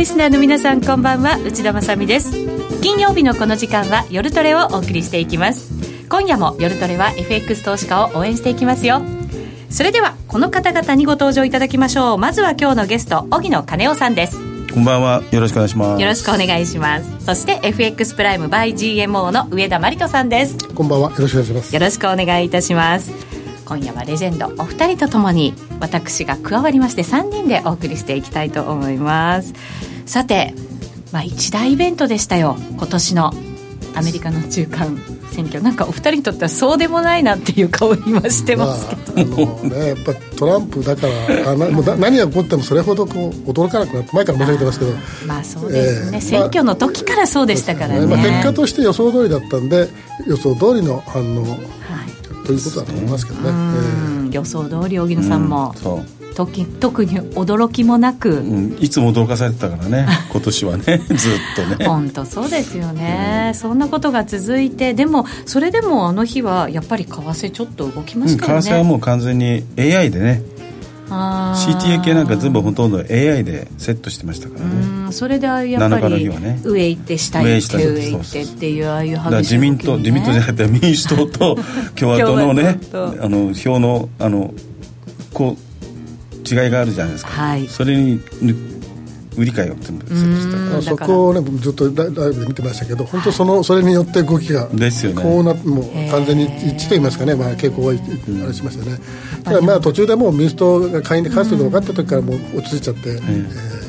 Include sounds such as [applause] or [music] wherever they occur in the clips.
リスナーの皆さんこんばんは。内田まさです。金曜日のこの時間は夜トレをお送りしていきます。今夜も夜トレは FX 投資家を応援していきますよ。それではこの方々にご登場いただきましょう。まずは今日のゲスト荻野金夫さんです。こんばんは。よろしくお願いします。よろしくお願いします。そして FX プライム by GMO の上田真理人さんです。こんばんは。よろしくお願いします。よろしくお願いいたします今夜はレジェンドお二人とともに私が加わりまして3人でお送りしていきたいと思います。さて、まあ、一大イベントでしたよ。今年のアメリカの中間選挙。なんかお二人にとってはそうでもないなっていう顔今してますけど、まあ、あのねやっぱトランプだからあなもう何が起こってもそれほどこう驚かなくなって前から申し上げてますけど。まあそうですね、えー、選挙の時からそうでしたからね,、まあ、結果として予想通りだったんで予想通りの反応、はい、ということだと思いますけどね、えー、予想通り荻野さんも、うん。時特に驚きもなく、うん、いつも驚かされてたからね。[laughs] 今年はね。[laughs] ずっとね。本当そうですよね、うん、そんなことが続いてでもそれでもあの日はやっぱり為替ちょっと動きましたよね、うん、為替はもう完全に AI でね CTA 系なんか全部ほとんど AI でセットしてましたからね。それでああいうやっぱり、ね、上行って下行って上行ってっていうああいう激しい、ね、自民党自民党じゃなくて民主党と [laughs] 共和党のねあの票のあのこう違いがあるじゃないですか、はい、それに売り買いを全部セットしたそこをねずっとライブで見てましたけど本当そのそれによって動きがですよねこうなもう完全に一致と言いますかね、まあ、傾向があれしましたね、ただまあ途中でもう民主党が下院で勝つというのが分かった時からもう落ち着いちゃって、えー。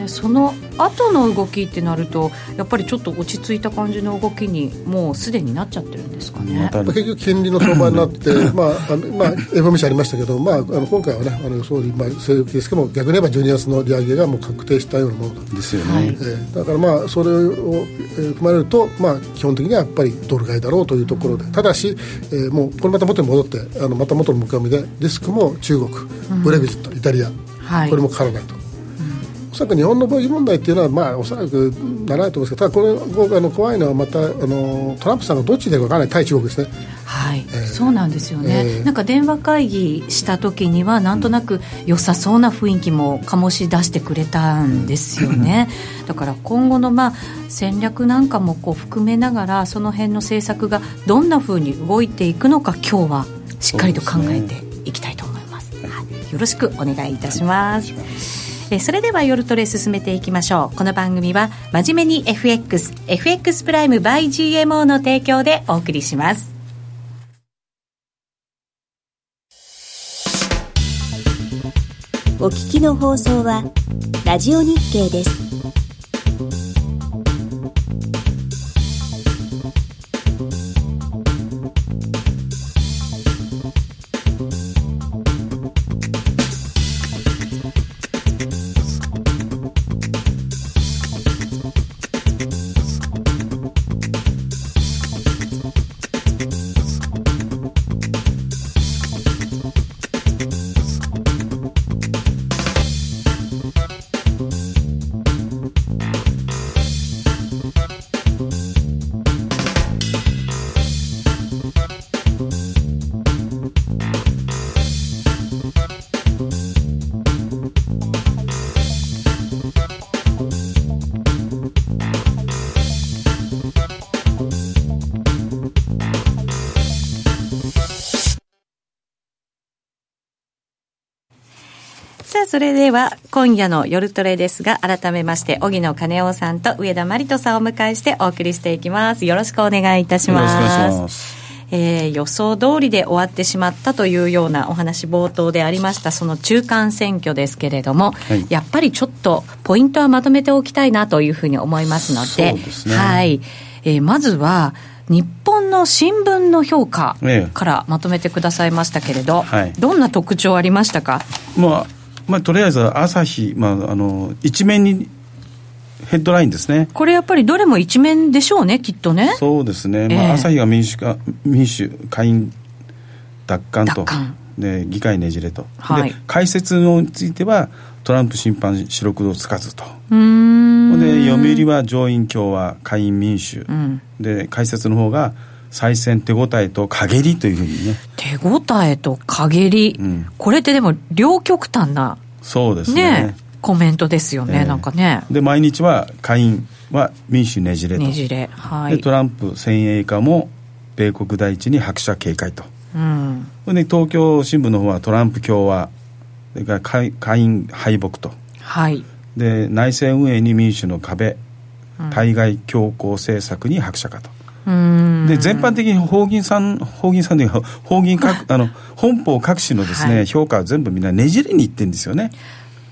ね。その後の動きってなるとやっぱりちょっと落ち着いた感じの動きにもうすでになっちゃってるんですかね、まあ、結局金利の相場になって [laughs] まああまあ FOMC ありましたけど、まあ、あの今回はねあの総理、まあ、据え置きですけども逆に言えば12月の利上げがもう確定したようなもの。ですよね、えー、だからまあそれを踏まれると、まあ、基本的にはやっぱりドル買いだろうというところで。ただし、えー、もうこれまた元に戻ってあのまた元の向かいでリスクも中国。ブレグジット、イタリア、はい、これもかからないと。おそらく日本の貿易問題っていうのは、まあ、おそらくならないと思うんですけどただこれあの怖いのはまたあのトランプさんがどっちでか分からない対中国ですね。はい、えー、そうなんですよね、えー、なんか電話会議した時にはなんとなく良さそうな雰囲気も醸し出してくれたんですよね。[laughs] だから今後のまあ戦略なんかもこう含めながらその辺の政策がどんなふうに動いていくのか今日はしっかりと考えていきたいと思います、ね、はい、よろしくお願いいたします、はいえそれでは夜トレ進めていきましょう。この番組は真面目に FXFX プライム by GMO の提供でお送りします。お聞きの放送はラジオ日経です。それでは今夜の夜トレですが、改めまして、荻野金夫さんと上田真理人さんをお迎えしてお送りしていきます。よろしくお願いいたします。えー、予想通りで終わってしまったというようなお話冒頭でありましたその中間選挙ですけれども、はい、やっぱりちょっとポイントはまとめておきたいなというふうに思いますので、ね、はい、えー、まずは日本の新聞の評価からまとめてくださいましたけれど、はい、どんな特徴ありましたか、まあまあ、とりあえず朝日、まあ、あの一面にヘッドラインですね。これやっぱりどれも一面でしょうね、きっとね。そうですね、えー、まあ、朝日が民主化民主、下院奪還と、で議会ねじれと、はい、で解説については、トランプ審判四六度つかずと、で読売は上院共和、下院民主、うん、で解説の方が、再選手応えと陰りというふうにね手応えと陰り、うん、これってでも両極端なそうですねコメントですよね、えー、なんかね。で、毎日は下院は民主ねじれと。ねじれ。はい。で、トランプ1000円以下も米国第一に拍車警戒と。うん。で、東京新聞の方はトランプ共和、それから下下院敗北と。はい。で、内政運営に民主の壁、対外強硬政策に拍車かと。で全般的に法銀さん、法銀さんで法銀各あ。の本邦各紙のですね、はい、評価は全部みんなねじれにいってるんですよね。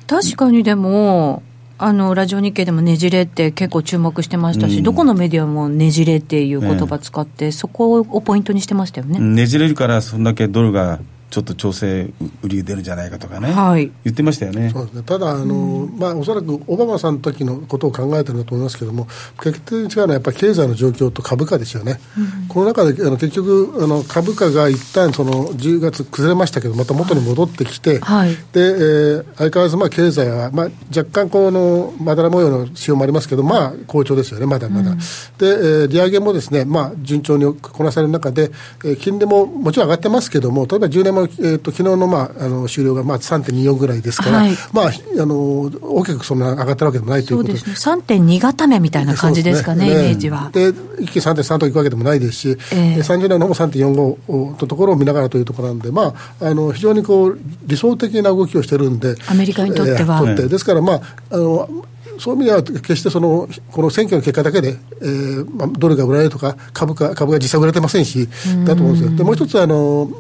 確かにでも、あのラジオ日経でもねじれって結構注目してましたし、うん、どこのメディアもねじれっていう言葉使って、えそこをポイントにしてましたよね。ねじれるから、そんだけドルがちょっと調整売り出るんじゃないかとかね、はい、言ってましたよね。そうですね。ただあの、うん、まあ、おそらくオバマさんの時のことを考えてるんだと思いますけれども、決定違うのはやっぱり経済の状況と株価ですよね、うん、この中であの結局あの、株価が一旦その10月崩れましたけど、また元に戻ってきて、はい、でえー、相変わらずまあ経済は、まあ、若干このまだら模様の仕様もありますけど、まあ、好調ですよね、まだまだ。うん、で、えー、利上げもですね、まあ、順調にこなされる中で、えー、金利ももちろん上がってますけども、例えば10年も、えーと、昨日の,、まあ、あの終了がまあ3.24ぐらいですから、はい、まあ、あの大きくそんな上がったわけでもないということでそうですね、3.2固めみたいな感じですかね、ねイメージは。で、一気に3.3といくわけでもないですし、えー、30年の方も3.45のところを見ながらというところなんで、まあ、あの非常にこう理想的な動きをしてるんで、アメリカにとっては。えー、ですから、まああのそういう意味では、決してそのこの選挙の結果だけで、えーまあ、ドルが売られるとか、株価株が実際売られてませんし、だと思うんですよ。でもう一つあの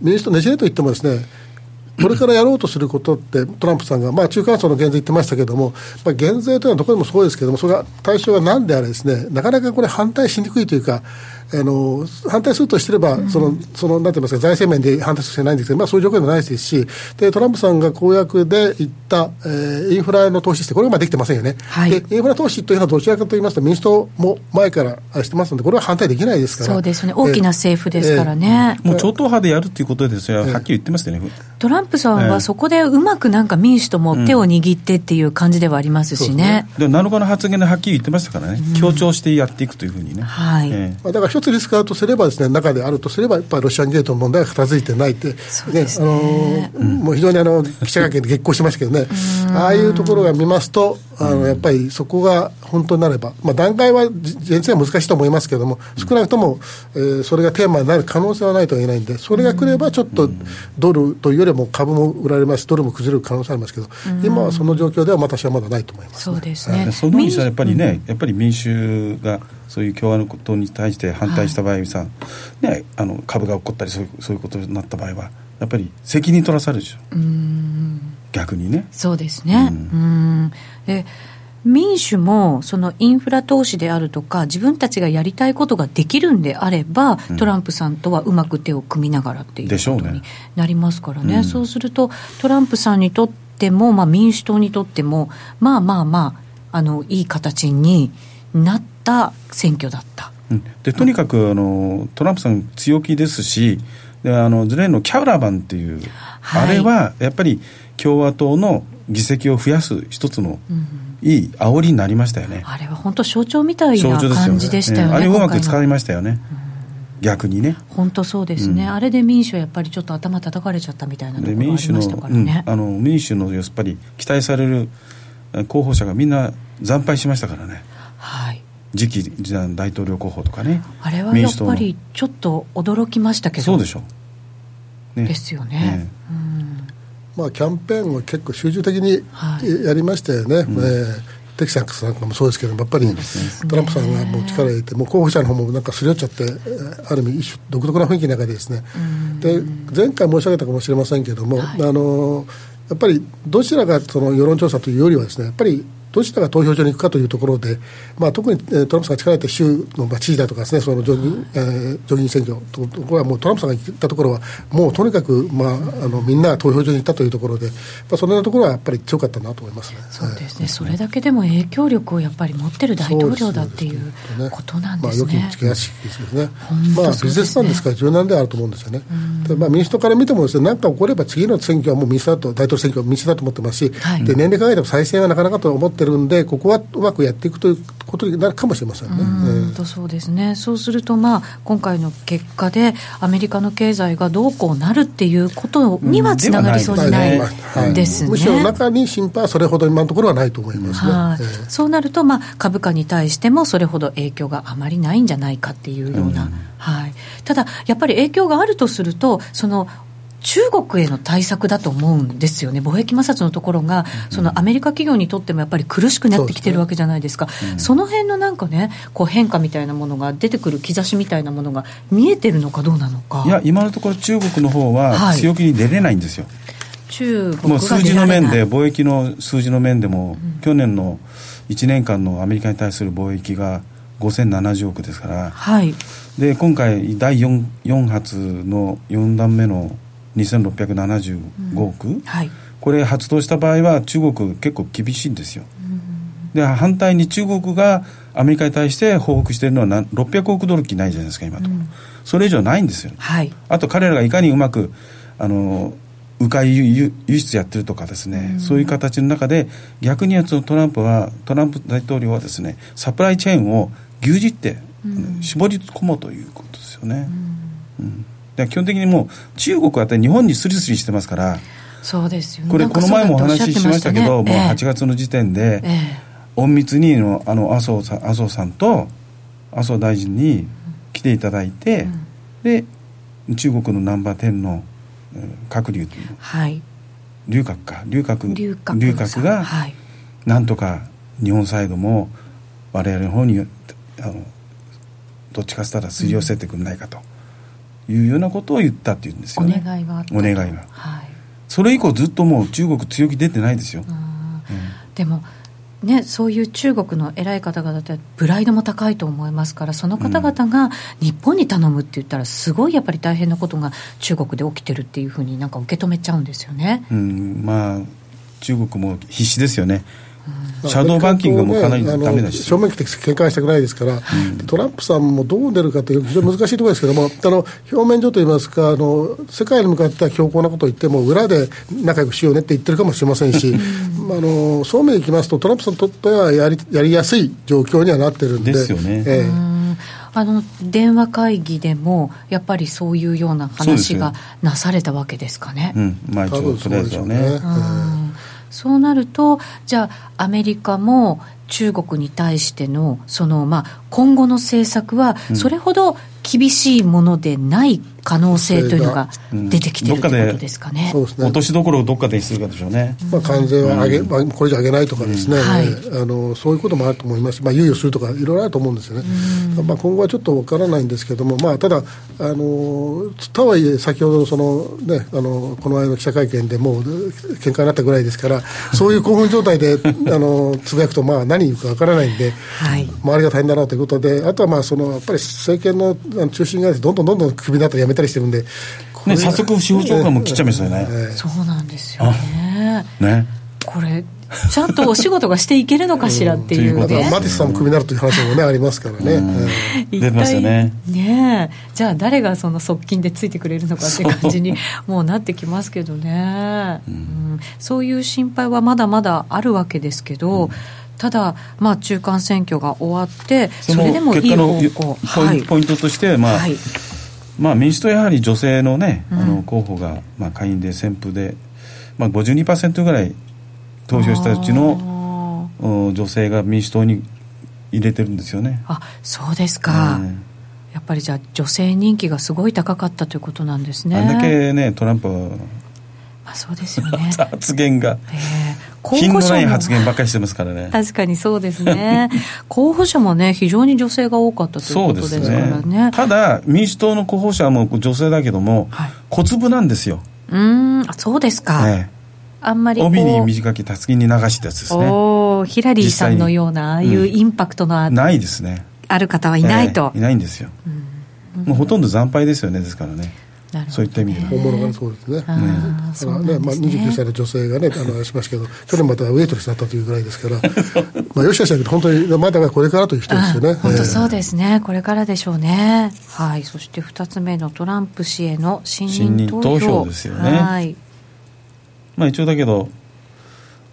民主党ねじれといってもですね、これからやろうとすることって、トランプさんが、まあ、中間層の減税言ってましたけれども、まあ、減税というのはどこでもそうですけれども、それが対象が何であれですね、なかなかこれ反対しにくいというか、あの反対するとしてれば、その、そのなんて言いますか、財政面で反対してないんですけど、まあ、そういう状況でもないですし、でトランプさんが公約で言った、えー、インフラの投資して、これはまあできてませんよね、はい、でインフラ投資というのはどちらかと言いますと、民主党も前からしてますので、これは反対できないですから、そうですね、大きな政府ですからね。えー、もう超党派でやるということですよ、はっきり言ってましたよね。トランプさんはそこでうまくなんか民主とも手を握ってっていう感じではありますしね。うん、で7日の発言ではっきり言ってましたからね、強調してやっていくというふうにね。はい、えー、だから一つリスクあるとすればですね、中であるとすれば、やっぱりロシアンゲートの問題が片付いてないって、ね、ねあのもう非常にあの記者会見で激高しましたけどね、ああいうところが見ますと、あのやっぱりそこが本当になれば、まあ、段階は全然難しいと思いますけれども、少なくとも、えー、それがテーマになる可能性はないとは言えないんで、それが来れば、ちょっとドルというよりも株も売られますし、ドルも崩れる可能性ありますけど、今はその状況では私はまだないと思います、ね、そうですね、その意味やっぱりね、やっぱり民衆がそういう共和のことに対して反対した場合さ、はい、ね、あの株が起こったりそういうそういうことになった場合は、やっぱり責任取らされるでしょ。逆にね。そうですね、うん、で民主もそのインフラ投資であるとか、自分たちがやりたいことができるんであれば、うん、トランプさんとはうまく手を組みながらっていうことになりますからね、ねうん、そうすると、トランプさんにとっても、まあ、民主党にとっても、まあまあまあ、あのいい形になった選挙だった。でとにかくあのトランプさん強気ですしであのズレのキャラバンっていう、はい、あれはやっぱり共和党の議席を増やす一つのいい煽りになりましたよね、あれは本当象徴みたいな感じでしたよね、ね、あれをうまく使いましたよね、逆にね。本当そうですね、うん、あれで民主はやっぱりちょっと頭叩かれちゃったみたいなところがありましたからね、うん、あの民主のやっぱり期待される候補者がみんな惨敗しましたからね。はい次期大統領候補とかねあれはやっぱりちょっと驚きましたけど。そうでしょ。う、ね、ですよね、ね。うん。まあ、キャンペーンを結構集中的にやりましたよね、はいうん、えー、テキサスなんかもそうですけどやっぱりトランプさんがもう力を入れて、もう候補者の方もなんかすり寄っちゃって、ある意味、一種独特な雰囲気の中でですね、で前回申し上げたかもしれませんけれども、はい、あのやっぱりどちらがその世論調査というよりはですね、やっぱりどちらが投票所に行くかというところで、まあ、特にトランプさんが力を入れた州の知事だとかですね、その上議,、えー、上議選挙ところはもうトランプさんが行ったところは、もうとにかく、まあ、あのみんな投票所に行ったというところで、まあ、そのようなところはやっぱり強かったなと思いますね。そうですね、それだけでも影響力をやっぱり持ってる大統領だっていうことなんですね。まあ、良きつけやすいですね、まあ、ビジネスマンですから柔軟であると思うんですよね。でまあ、民主党から見てもですね、何か起これば次の選挙はもう民主だと、大統領選挙は民主だと思ってますし、はい、で年齢考えても再選はなかなかと思ってってるんで、ここはうまくやっていくということになるかもしれませんね。うんとそうですね。そうすると、まあ、今回の結果で、アメリカの経済がどうこうなるっていうことにはつながりそうにないですね、むしろ中に心配はそれほど今のところはないと思いますね。はい。えー、そうなると、まあ、株価に対してもそれほど影響があまりないんじゃないかっていうような。うん、はい、ただ、やっぱり影響があるとすると、その中国への対策だと思うんですよね、貿易摩擦のところが、そのアメリカ企業にとってもやっぱり苦しくなってきてるわけじゃないですか、そ、ねうん、その辺のなんかね、こう変化みたいなものが出てくる兆しみたいなものが見えてるのかどうなのか。いや、今のところ、中国の方は強気に出れないんですよ。はい、中国もう数字の面で、貿易の数字の面でも、うん、去年の1年間のアメリカに対する貿易が5070億ですから、はい、で今回、第 4, 4発の4段目の2675億、うん。はい、これ発動した場合は中国結構厳しいんですよ、うん、で反対に中国がアメリカに対して報復しているのは600億ドル機ないじゃないですか今と、うん、それ以上ないんですよ、はい、あと彼らがいかにうまくあの迂回輸出やってるとかですね、うん、そういう形の中で逆にそのトランプはトランプ大統領はですねサプライチェーンを牛耳って、うん、絞り込もうということですよね、うん基本的にもう中国は日本にスリスリしてますからそうですよ、ね、これこの前もお話ししましたけど、ね、もう8月の時点で、えー、隠密にのあの麻生さん麻生さんと麻生大臣に来ていただいて、うん、で中国のナンバー10の閣竜というの、はい、龍角か龍角龍角が、はい、なんとか日本サイドも我々の方にあのどっちかしたらすり寄せてくんないかと。うんいうようなことを言ったっていうんですよね。お願いがあったお願いが、はい、それ以降ずっともう中国強気出てないですよ、うん、でもね、そういう中国の偉い方々ってプライドも高いと思いますからその方々が日本に頼むって言ったらすごいやっぱり大変なことが中国で起きてるっていうふうになんか受け止めちゃうんですよね。うん、まあ中国も必死ですよね。シャドーバンキングもかなりダメだし、正面的見解したくないですから、トランプさんもどう出るかという非常に難しいところですけども、あの表面上といいますかあの、世界に向かっては強硬なことを言っても、裏で仲良くしようねって言ってるかもしれませんし、[laughs] あのそうめんいきますと、トランプさんにとってはやりやりやすい状況にはなってるんで。ですよね。ええ。あの電話会議でも、やっぱりそういうような話がなされたわけですかね。うん、まあ、一応、とりあえずはね。うんそうなると、じゃあ、アメリカも中国に対してのその、まあ、今後の政策は、それほど厳しいものでない可能性というのが出てきてる、うん、ということですかね。そうですね。落としどころをどっかでにするかでしょうね。まあ、関税は上げ、うん、これ以上上げないとかですね、うん。はい、あの、そういうこともあると思いますまあ、猶予するとか、いろいろあると思うんですよね。まあ、今後はちょっとわからないんですけども、まあ、ただ、あのとはいえ、先ほどその、ね、あのこの間の記者会見でもう喧嘩になったぐらいですから、[laughs] そういう興奮状態であのつぶやくと、まあ、何言うかわからないんで、はい、周りが大変だなということで、あとはまあそのやっぱり政権の中心がどんどんどんどんクビになったり辞めたりしてるんで、ね、早速、司法長官も切っちゃいましたよね、そうなんですよね。ね。これちゃんとお仕事がしていけるのかしらっていうね、うん、マティスさんもクビになるという話もね、ありますからね、出ますよね。ねじゃあ誰がその側近でついてくれるのかって感じに [laughs] もうなってきますけどね、うん、そういう心配はまだまだあるわけですけど、ただ、まあ、中間選挙が終わって、それでもいい方向。ポイ,、ポイントとして、まあ、はい、まあ、民主党やはり女性のね、あの候補が、まあ、下院で旋風で、まあ、52%ぐらい投票したうちの女性が民主党に入れてるんですよね。あそうですか、えー、やっぱりじゃあ女性人気がすごい高かったということなんですね。あれだけねトランプはまあ、そうですよね。[laughs] 発言が、えー、品のない発言ばっかりしてますからね。確かにそうですね。[laughs] 候補者もね非常に女性が多かったということですからね、ね、ただ民主党の候補者も女性だけども、はい、小粒なんですよ。うん。そうですか、ね、あんまり帯に短きたすきに流したやつですね。おヒラリーさんのようなああいうインパクトのあ、うん、ないですね。ある方はいないと、えー、いないんですよ、うん、もうほとんど惨敗ですよねですからねね、そういった意味で本物がそうですね。ねねまあ、29歳の女性がね、あの、しますけど、去年またウェイトレスだったというぐらいですから、まあ、よしあしだけど、本当に、まだこれからという人ですよね。本当そうですね、これからでしょうね。はい、そして2つ目のトランプ氏への信任投票投票ですよね。はい。まあ、一応だけど、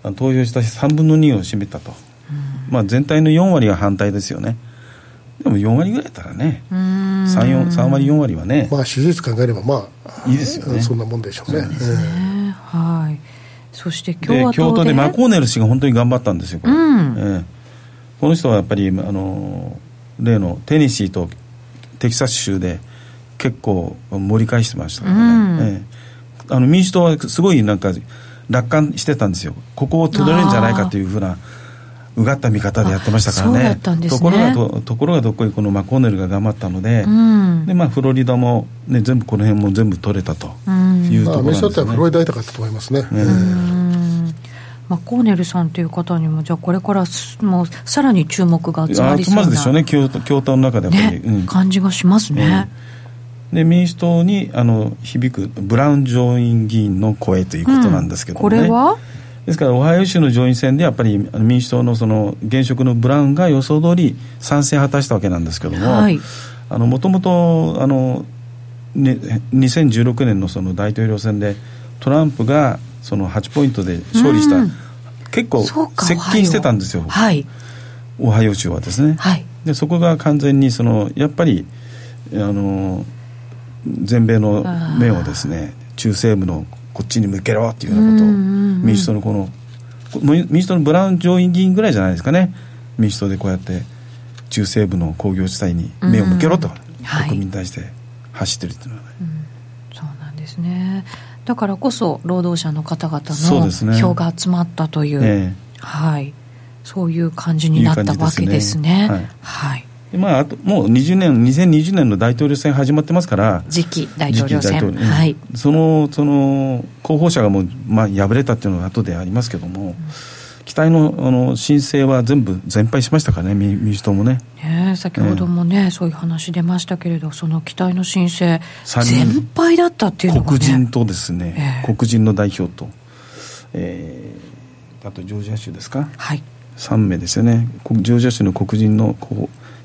投票した3分の2を占めたと、まあ、全体の4割は反対ですよね。でも4割ぐらいやったらね、3, 3割、4割はね、まあ、支持率考えれば、まあ、いいですよね。そんなもんでしょうね。うね。はい。そして共和党でマコーネル氏が本当に頑張ったんですよ、これ、うん。えー、この人はやっぱりあの例のテネシーとテキサス州で結構盛り返してましたからね、うん。えー、あの民主党はすごいなんか楽観してたんですよ。ここを取れるんじゃないかというふうなうがった見方でやってましたからね、ね、ところがとところがどっこいこのマコーネルが頑張ったのでうん、でまあ、フロリダも、ね、全部この辺も全部取れたというところですね、まあ、はフロリダ痛かったと思いますね。まあ、コーネルさんという方にも、じゃあ、これからもうさらに注目が集まりそうな集まるでしょうね、共共闘の中でやっぱり、ねうん、感じがしますね。で民主党にあの響くブラウン上院議員の声ということなんですけども、ね。うん、これは？ですから、オハイオ州の上院選でやっぱり民主党のその現職のブラウンが予想通り賛成を果たしたわけなんですけども、もともとあの、ね、2016年のその大統領選でトランプがその8ポイントで勝利した、うん、結構接近してたんですよ、はい、オハイオ州はですね、はい、でそこが完全にそのやっぱりあの全米の目をですね中西部のこっちに向けろっていうようなこと。を民主党のこの民主党のブラウン上院議員ぐらいじゃないですかね。民主党でこうやって中西部の工業地帯に目を向けろと、国民に対して走ってるっていうのはね、そうなんですね。だからこそ労働者の方々の票が集まったという、ねえ。ー、はい、そういう感じになったわけですね。いいすね。はい、はいまあ、あともう20年2020年の大統領選始まってますから次期大統領選。はい、そのその候補者がもう、まあ、敗れたっていうのは後でありますけども、うん期待のあの申請は全部全敗しましたからね、民主党もね。ね先ほどもね、そういう話出ましたけれど、その期待の申請、全敗だったっていうのが、ね、黒人とですね、えー、黒人の代表と、えー、あとジョージア州ですか、はい、3名ですよね、ジョージア州の黒人の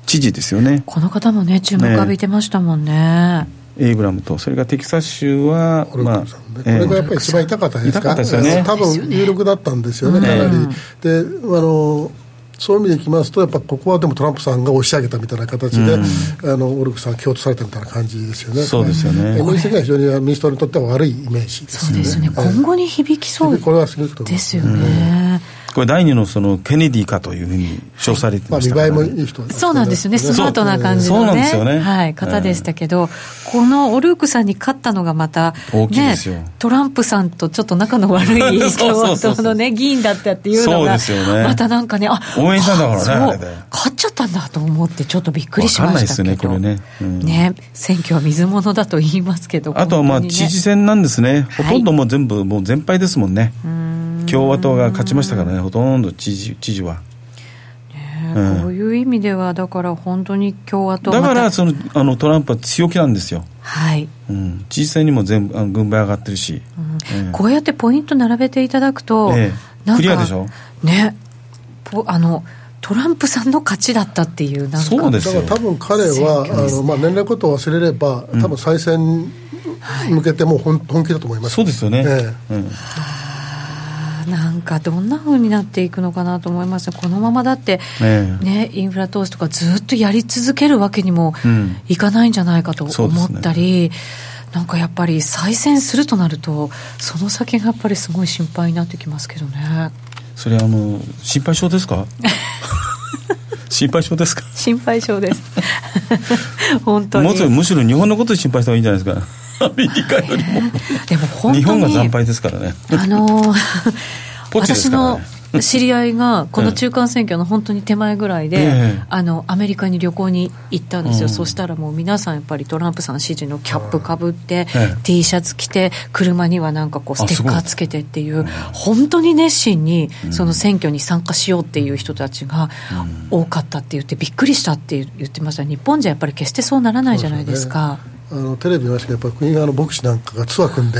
知事ですよね。この方もね、注目浴びてましたもんね。エイブラムと、それからテキサス州は、まあ、これがやっぱり一番痛かったですか、痛かね、多分有力だったんですよね、かなり。であのそういう意味でいきますと、やっぱここはでもトランプさんが押し上げたみたいな形で、うん、あのオルクさん、強調されたみたいな感じですよね、そうですよね。民主が非常に民主党にとっては悪いイメージですね。そうですね、今後に響きそうこれはすごくですよね。これ第二のそのケネディかというふうに称されてましたから、ね、まあ、いい人、そうなんですよね、スマートな感じの、ね、ね。はい、方でしたけど、このオルークさんに勝ったのがまた、ね、トランプさんとちょっと仲の悪い共和党のね、議員だったっていうのが、ね、またなんかね、あ応援したんだからね、勝っちゃったんだと思って、ちょっとびっくりしましたけど、ね、うん、ね、選挙は水物だと言いますけど、あとはまあ、知事選なんですね、ほとんどもう全部、もう全敗ですもんね。うん共和党が勝ちましたからね、ほとんど知事知事は。ね、こういう意味では、だから本当に共和党だからそのあのトランプは強気なんですよ、はい。うん、知事選にも全部あの軍配上がってるし、うん。えー、こうやってポイント並べていただくと、えー、クリアでしょ？ねあのトランプさんの勝ちだったっていうなんそうですだから多分彼は、ね、あの、まあ、年齢ことを忘れれば、多分再選に向けてもう本,、本気だと思います、そうですよね、ええ。うんなんかどんなふうになっていくのかなと思います。このままだって、ね、ね、インフラ投資とかずっとやり続けるわけにもいかないんじゃないかと思ったり、うんね、なんかやっぱり再選するとなるとその先がやっぱりすごい心配になってきますけどね。それあの心配性ですか？[laughs] 心配性ですか？心配性です。[laughs] 本当に。むしろ日本のこと心配した方がいいんじゃないですか？アメリカよりも。でも本当に日本が惨敗ですからね。あの [laughs] ー、私の知り合いがこの中間選挙の本当に手前ぐらいで、ええ、あのアメリカに旅行に行ったんですよ、うん、そしたらもう皆さんやっぱりトランプさん支持のキャップかぶって、え、T シャツ着て車にはなんかこうステッカーつけてっていう本当に熱心にその選挙に参加しようっていう人たちが多かったって言ってびっくりしたって言ってました。日本じゃやっぱり決してそうならないじゃないですか。あのテレビ見ましたけどやっぱり国側の牧師なんかがツアー組んで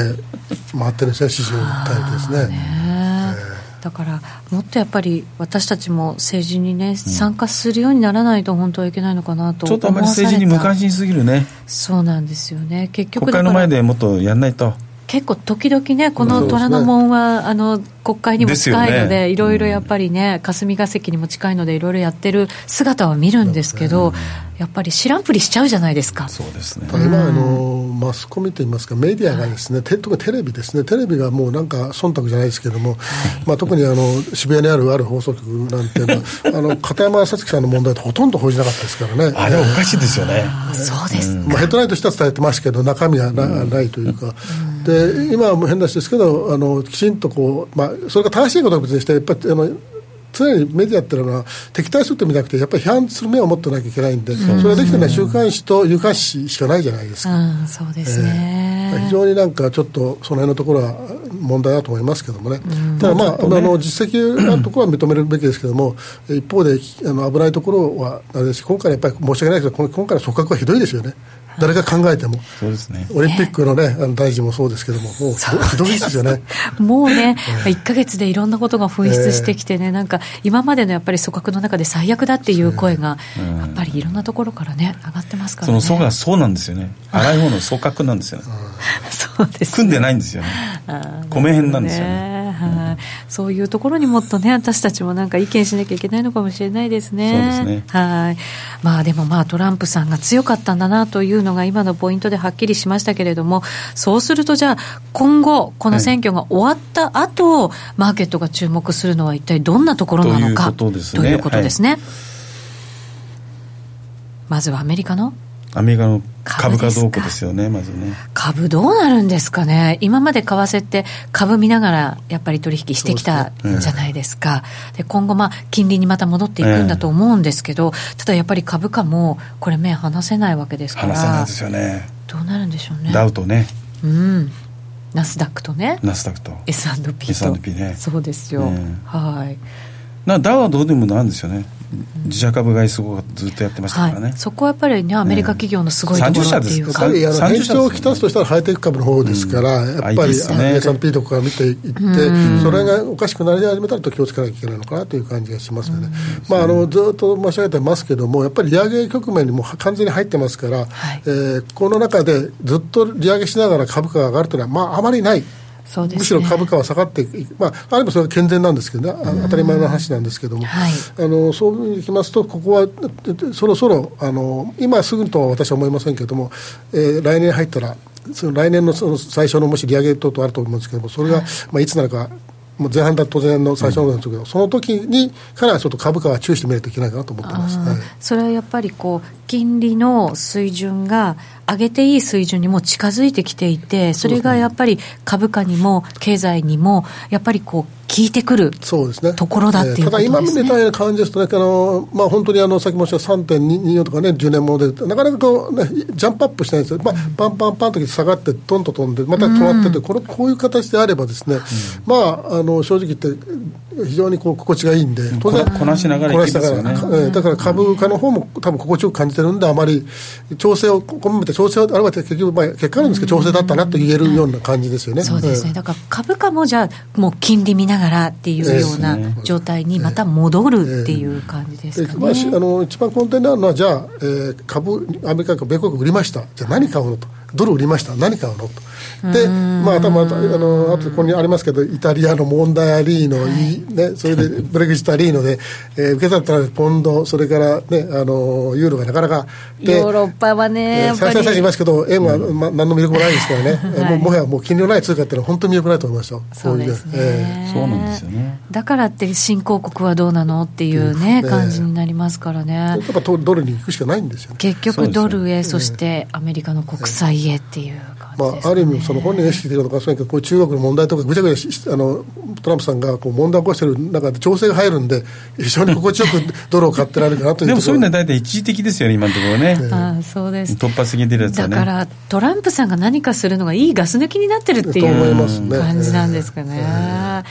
回ってるんですね支持を訴えてですね。ねだからもっとやっぱり私たちも政治にね、参加するようにならないと本当はいけないのかなとちょっとあまり政治に無関心すぎるね。そうなんですよね。結局国会の前でもっとやんないと結構時々ね、この虎ノ門は、ね、あの国会にも近いので、ね、いろいろやっぱりね、霞が関にも近いので、いろいろやってる姿は見るんですけど、やっぱり知らんぷりしちゃうじゃないですか。そうですね。今あの、マスコミといいますか、メディアがですね、特にテレビですね、テレビがもうなんか忖度じゃないですけども、はい、まあ、特にあの渋谷にあるある放送局なんて [laughs] あの片山さつきさんの問題ってほとんど報じなかったですからね。あれおかしいですよね。そうです、まあ、ヘッドラインとしては伝えてますけど、中身はな,、ないというか。で今は変な話ですけどあのきちんとこう、まあ、それが正しいことは別にしてやっぱりあの常にメディアっていうのは敵対するって意味じゃなくてやっぱり批判する目を持ってなきゃいけないんで、それができてない週刊誌と有刊誌しかないじゃないですか、うん、そうですね、えー、非常になんかちょっとその辺のところは問題だと思いますけどもね、ただまあ、ね、あの実績のところは認めるべきですけども一方であの危ないところはあれですし今回やっぱり申し訳ないけど今回の組閣はひどいですよね。誰が考えても、そうですね、オリンピックの,、ね、あの大臣もそうですけども、もうひどいですよね。[laughs] もうね、1か月でいろんなことが噴出してきてね、なんか今までのやっぱり組閣の中で最悪だっていう声が、やっぱりいろんなところからね、上がってますからね。その層がそうなんですよね、荒い方の組閣なんですよね、そうです、組んでないんですよね、米編なんですよね。はい、そういうところにもっとね、私たちもなんか意見しなきゃいけないのかもしれないですね。そうですね。はい。まあでもまあトランプさんが強かったんだなというのが今のポイントではっきりしましたけれども、そうするとじゃあ、今後、この選挙が終わった後、はい、マーケットが注目するのは一体どんなところなのかということですね。はい、まずはアメリカの？アメリカの株価動向ですよね、まずね。株どうなるんですかね、今まで為替って株見ながらやっぱり取引してきたじゃないですか、で、今後、まあ、金利にまた戻っていくんだと思うんですけど、ただやっぱり株価も、これ、目離せないわけですから、離せないですよね。どうなるんでしょうね。ダウとね。うんナスダックとね、ナスダックと S&P と、S&P ね、そうですよ、はい。なダウはどうでもなんですよね。自社株買いすごくずっとやってましたからね、はい、そこはやっぱりね、アメリカ企業のすごいところっていうか、やっぱりあの変調をきたすとしたらハイテク株の方ですから、うん、やっぱり、ね、S&P とかから見ていって、それがおかしくなり始めたらと気をつけなきゃいけないのかなという感じがしますよね、まあ、あのずっと申し上げてますけども、やっぱり利上げ局面にも完全に入ってますから、はい、えー、この中でずっと利上げしながら株価が上がるというのは、まあ、あまりない。ね、むしろ株価は下がっていく、まあ、あれもそれは健全なんですけどね、当たり前の話なんですけども、はい、あのそういうふうにいきますと、ここはそろそろあの、今すぐとは私は思いませんけれども、えー、来年入ったら、その来年のその最初のもし利上げ等々あると思うんですけども、それが、まあ、いつなのかもう前半だ当然の最初のですけど、うん、その時にからちょっと株価は注意してみないといけないかなと思ってます、はい、それはやっぱりこう金利の水準が上げていい水準にも近づいてきていて、それがやっぱり株価にも経済にも、やっぱりこう、効いてくるそうですね。ところだっていうことです、ね、ただ今見たような感じですとね、あのまあ、本当にあのさっき申した3.24とかね、10年もので、なかなかこう、ね、ジャンプアップしないんですよ、まあ、パンパンパンと下がって、どんと飛んで、また止まってて、これこういう形であればですね、うん、まあ、あの正直言って、非常にこう心地がいいんで、当然、こなしながらいきますよね、だから株価の方も多分心地よく感じてるんで、あまり調整を、こめて調整を、あるわけ結局、まあ、結果あるんですけど、調整だったなと言えるような感じですよね。そうですね、だから株価もじゃあ、もう金利見ながらっていうような状態にまた戻るっていう感じですかね。まあ、あの一番根底にあるのは、じゃあ、えー、株、アメリカ株、米国売りました、じゃあ何買うのと。ドル売りました、何買うの？と。で、まあ、多分あのあとここにありますけど、イタリアの問題ありの、はい、ね、それでブレグジットありので、えー、受け取ったらポンド、それから、ね、あのユーロがなかなか、ヨーロッパはね、再三再三言いますけど、円は、まあ、何の魅力もないですからね、[laughs] はい、ももはやもう金利のない通貨っていうのは、本当に魅力ないと思いますよ、そうですね、えー、そうなんですよね。だからって新興国はどうなのっていうね、感じになりますからね。やっぱドルに行くしかないんですよ、ね、結局ドルへ、そしてアメリカの国債へっていう。まあ、ある意味、その本人が意識してるのかもしれないけど、こういう中国の問題とか、ぐちゃぐちゃあのトランプさんがこう問題を起こしてる中で調整が入るんで、非常に心地よくドルを買ってられるかなというでもそういうのは大体一時的ですよね、今のところね。あそうです突発的に出るやつはね。だから、トランプさんが何かするのがいいガス抜きになってるっていう感じなんですかね。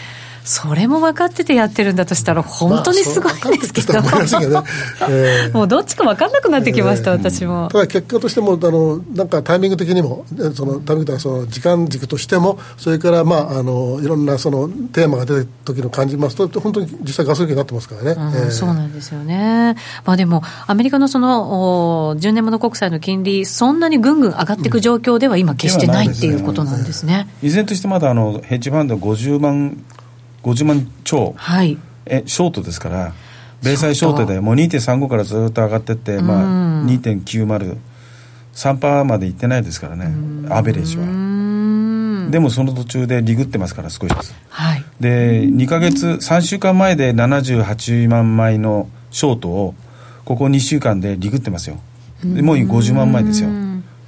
それも分かっててやってるんだとしたら本当にすごいですけど、まあねもうどっちか分かんなくなってきました、えー、私も。ただ結果としてもあのなんかタイミング的にもそのタイミングとはその時間軸としてもそれからまああのいろんなそのテーマが出てる時の感じますと本当に実際ガソリンになってますからね、うんえー、そうなんですよね、まあ、でもアメリカのその10年もの国債の金利そんなにぐんぐん上がっていく状況では今決してない、うん、っていうことなんですね、依然としてまだあのヘッジファンド50万50万超、はい、えショートですから、米債ショートでもう2.35からずっと上がってって、まあ、2.90、3%までいってないですからね、アベレージは。でもその途中でリグってますから、少しずつ。はい、で、2か月、3週間前で78万枚のショートを、ここ2週間でリグってますよ。でもう50万枚ですよ。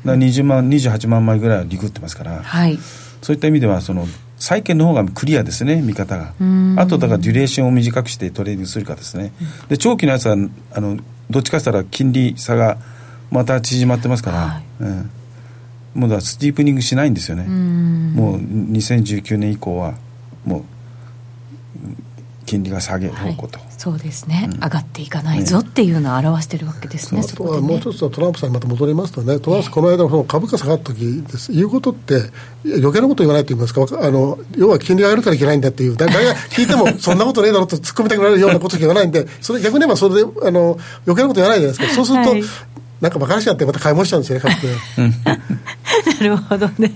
だ20万、28万枚ぐらいはリグってますから、はい、そういった意味では、その、債券の方がクリアですね、見方が。あと、だからデュレーションを短くしてトレーディングするかですね。で、長期のやつは、あの、どっちかしたら金利差がまた縮まってますから、はい。うん、もうだ steepening しないんですよね。もう2019年以降は、もう、金利が下げ方向と、はい、そうですね、うん、上がっていかないぞっていうのを表してるわけですね、あとはもう一つはトランプさんにまた戻りますとね、トランプこの間の株価下がった時です。言うことって、余計なこと言わないと言いますか、あの要は金利が上がるからいけないんだっていう、誰が聞いても、そんなことねえだろと突っ込みたくなるようなことしか言わないんで、それ逆に言えばそれであの余計なこと言わないじゃないですか、そうすると、はいなんか馬鹿らしちゃってまた買い戻しちゃうんですよね、[laughs] [laughs] なるほどね。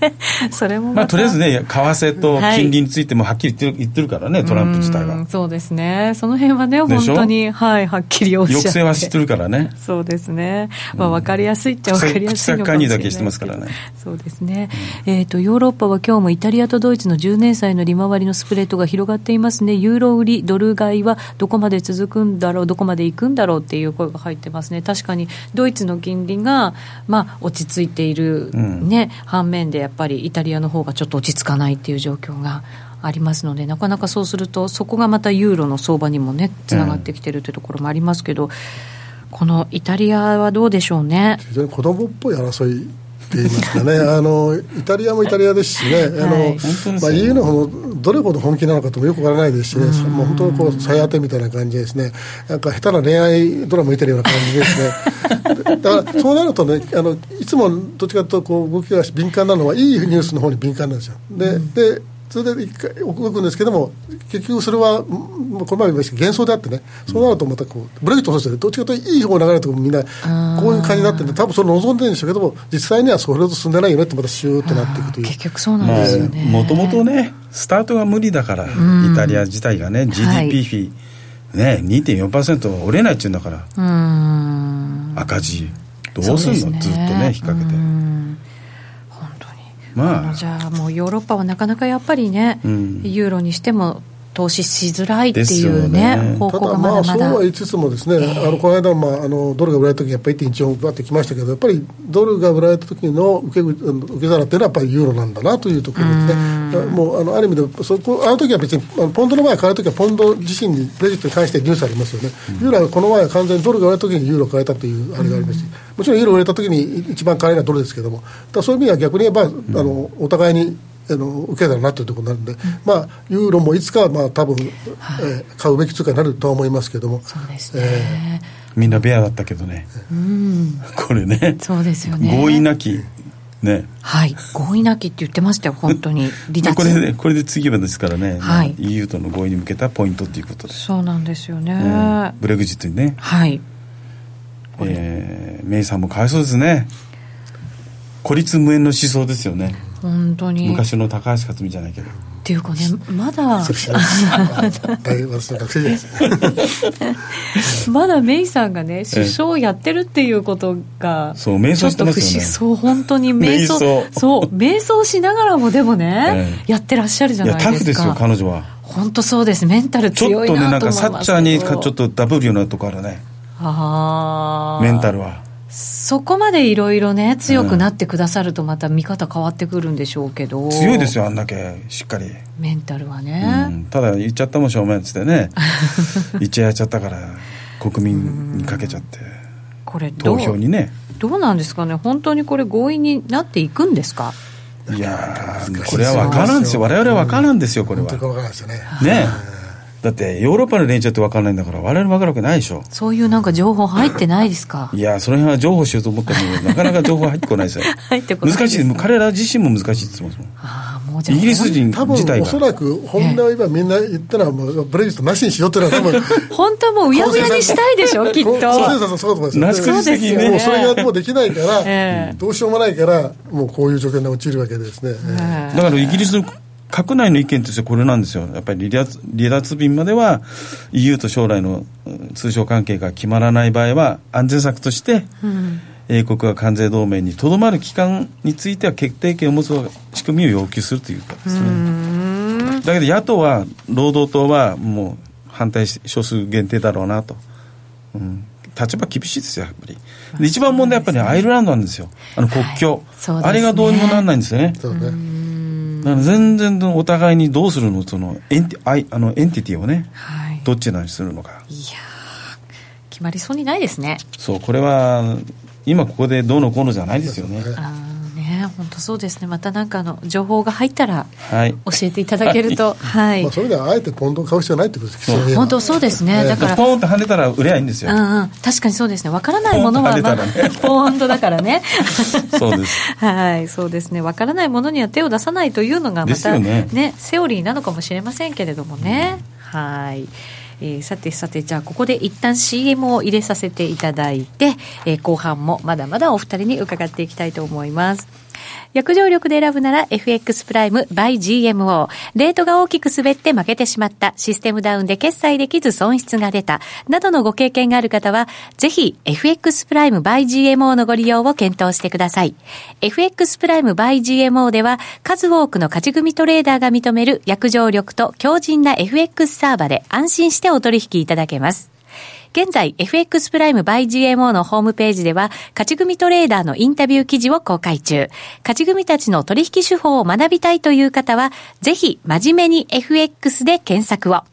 それもまあ、とりあえずね、為替と金利についてもはっきり言ってる,、言ってるからね、トランプ自体は。そうですね。その辺はね、本当に、はい、はっきりおっしゃって。抑制は知ってるからね。そうですね。まあ、わかりやすいっちゃわかりやすいのかもしれない。だけしてますからね。そうですね。えっ、と、ヨーロッパは今日もイタリアとドイツの10年債の利回りのスプレッドが広がっていますね。ユーロ売り、ドル買いはどこまで続くんだろう、どこまで行くんだろうっていう声が入ってますね。確かに、ドイツの金利が、まあ、落ち着いている、ね、うん、反面でやっぱりイタリアの方がちょっと落ち着かないっていう状況がありますので、なかなかそうすると、そこがまたユーロの相場にもね、つながってきてるというところもありますけど、うん、このイタリアはどうでしょうね。非常に子供っぽい争いって言いますかね、あのイタリアもイタリアですしね、あの、はい、まあ、EU の方もどれほど本気なのかともよくわからないですしね、うもう本当にこう、最当てみたいな感じですね、なんか下手な恋愛ドラマ見てるような感じですね。[laughs] だからそうなるとねあのいつもどっちかというとこう動きが敏感なのはいいニュースの方に敏感なんですよ。で、うん、でそれで一回動くんですけども、結局それは、この前も言いました幻想であってね、そうなるとまたこう、ブレーキとそうですよね、どっちかというといい方流れるとみんな、こういう感じになってて、多分それ望んでるんでしょうけども、実際にはそれほど進んでないよねって、またシューッとなっていくという。結局そうなんですよね。もともとね、スタートが無理だから、イタリア自体がね、GDP 比、ね、2.4%折れないっていうんだから、赤字、どうすんの、ね、ずっとね、引っ掛けて。まあ、じゃあもうヨーロッパはなかなかやっぱりね、うん、ユーロにしても投資しづらいっていうね、ね。方向がまだまだ。そうは言いつつもですね、えー、あのこの間、まあ、あのドルが売られた時やっぱり1.1億バってきましたけど、やっぱりドルが売られた時の受け受け皿っていうのはやっぱりユーロなんだなというところですね。もうあのある意味でそこあの時は別にあのポンドの前買う時はポンド自身にレジットに関してニュースありますよね。ユーロはこの前は完全にドルが売られた時にユーロ買えたというあれがありますし、もちろんユーロ売れた時に一番買えないのはドルですけども、だそういう意味では逆に言えば、あのお互いにあの受け皿になっているところになるんで、うん、まあ、ユーロもいつかは、まあ多分、はい、えー、買うべき通貨になるとは思いますけども。そうですね、えー、みんなベアだったけどね、うん、これね、そうですよね。合意なき、ね、はい。合意なきって言ってましたよ、本当に、離脱。これでこれで次はですからね、はい、EU との合意に向けたポイントということで、そうなんですよね、うん、ブレグジットにね、はい、えー、メイさんもかわいそうですね。孤立無縁の思想ですよね。本当に。昔の高橋克実じゃないけど。っていうかねまだまだメイさんがね首相をやってるっていうことがそう瞑想してますよね。そう本当に瞑想。そう瞑想しながらもでもね、ええ、やってらっしゃるじゃないですか。タフですよ彼女は。本当そうです。メンタル強いなと思います。ちょっとねなんかサッチャーにちょっとダブるようなとこあるね。あメンタルはそこまでいろいろね、強くなってくださると、また見方変わってくるんでしょうけど、うん、強いですよ、あんだけしっかり。メンタルはね。うん、ただ、言っちゃったもんしょうがないっつってね、[laughs] 言っちゃっちゃったから、国民にかけちゃって、これ投票にね。どうなんですかね、本当にこれ、合意になっていくんですか？いやこれは分からんですよ、われわれ分からんですよ、これは。本当に分からんですよね。ねだってヨーロッパの連中って分からないんだから、われわれ分かるわけないでしょ。そういうなんか情報入ってないですか？いや、その辺は情報しようと思っても、[laughs] なかなか情報入ってこないですよ。入ってこない難しい、彼ら自身も難しいって言ってますもん。ああもうじゃあイギリス人自体が。おそらく本音を今みんな言ったらもうブレグジットなしにしようっていうのは多分本当はもううやむやにしたいでしょきっと。そうそうそうそうだと思いますナチス的にね。もうそれがもうできないから、ええ。どうしようもないからもうこういう状況に陥るわけですね、ええ。だからイギリスの閣内の意見としてこれなんですよ。やっぱり離脱離脱便までは EU と将来のうん通商関係が決まらない場合は安全策として、英国が関税同盟にとどまる期間については決定権を持つ仕組みを要求するというかですね。だけど野党は、労働党はもう反対し、少数限定だろうなと。うん立場厳しいですよ、やっぱり。で一番問題はやっぱりアイルランドなんですよ。あの国境。ねあれがどうにもならないんですよね。そうねだから全然お互いにどうするの？そのエンティあのエンティティをね。はい。どっちにするのか。いやー決まりそうにないですね。そうこれは今ここでどうのこうのじゃないですよね。あーね本当そうですねまたなんかあの情報が入ったらはい教えていただけると [laughs] はい、まあ、そういう意味ではあえてポンドを買う必要はないってことです基本当そうですね、ええだからポーンと跳ねたら売ればいいんですよ、うんうん、確かにそうですね。わからないものは、ポーンとまあポーンとだからね。[laughs] そうですはい、そうですね。わからないものには手を出さないというのが、またよねね、セオリーなのかもしれませんけれどもね。はい。えーさてさて、じゃあここで一旦 CM を入れさせていただいて、えー後半もまだまだお二人に伺っていきたいと思います。約定力で選ぶなら FX プライム by GMO。レートが大きく滑って負けてしまった、システムダウンで決済できず損失が出た、などのご経験がある方は、ぜひ FX プライム by GMO のご利用を検討してください。FX プライム by GMO では、数多くの勝ち組トレーダーが認める約定力と強靭な FX サーバで安心してお取引いただけます。現在、FX プライム by GMO のホームページでは、勝ち組トレーダーのインタビュー記事を公開中。勝ち組たちの取引手法を学びたいという方は、ぜひ、真面目に FX で検索を。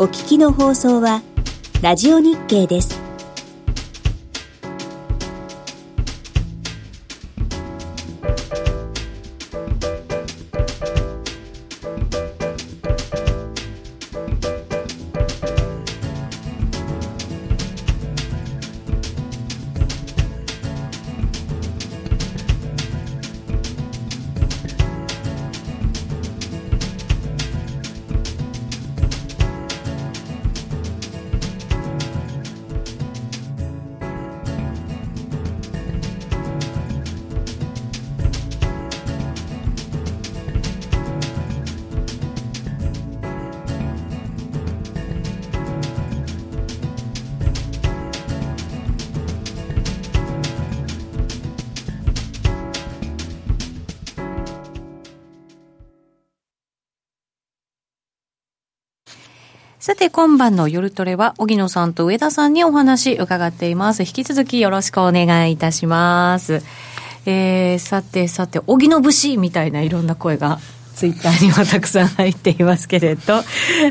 お聞きの放送はラジオ日経です。て、今晩の夜トレは、荻野さんと上田さんにお話伺っています。引き続きよろしくお願いいたします。えー、さてさて、荻野節みたいないろんな声が、ツイッターにはたくさん入っていますけれど、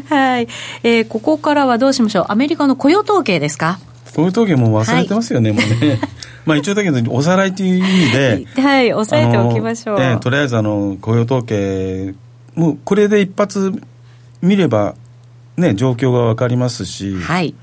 はい。えー、ここからはどうしましょう。アメリカの雇用統計ですか？こういう時もう忘れてますよね、もうねまあ一応だけどおさらいという意味で [laughs] はい、押さえておきましょう。ええとりあえずあの雇用統計もうこれで一発見ればね状況が分かりますし、はい。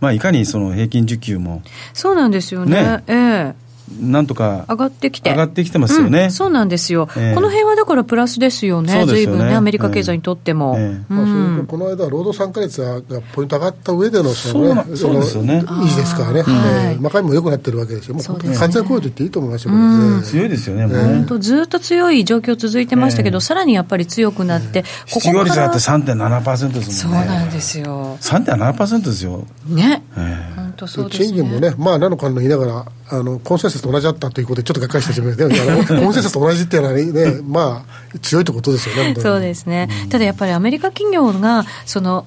まあいかにその平均時給もそうなんですよね。ねええなんとか上がってきて。上がってきてますよね。うんそうなんですよ、ええ。この辺はだからプラスですよね。そうですよね。随分ね、アメリカ経済にとっても。ええ。まあ、それうんとこの間、労働参加率がポイント上がった上でのその、ね、そうですよね。維持ですからね、はい。えー中身も良くなってるわけですよ、もうそうね。活躍をと言っていいと思いますよ、ね強いですよね、もう本ね。当ずっと強い状況続いてましたけど、ええ。さらにやっぱり強くなって、こ失業率だってそ3.7%ですうもんね。なんですよ。3.7%ですよ。ね。ええ本ね、賃金もね、まあ、なのかの言いながら、あのコンセンサスと同じだったということで、ちょっとがっかりしたしまいで、コンセンサスと同じっていうのはね、まあ、強いってことですよね、そうですね、うん、ただやっぱりアメリカ企業が、その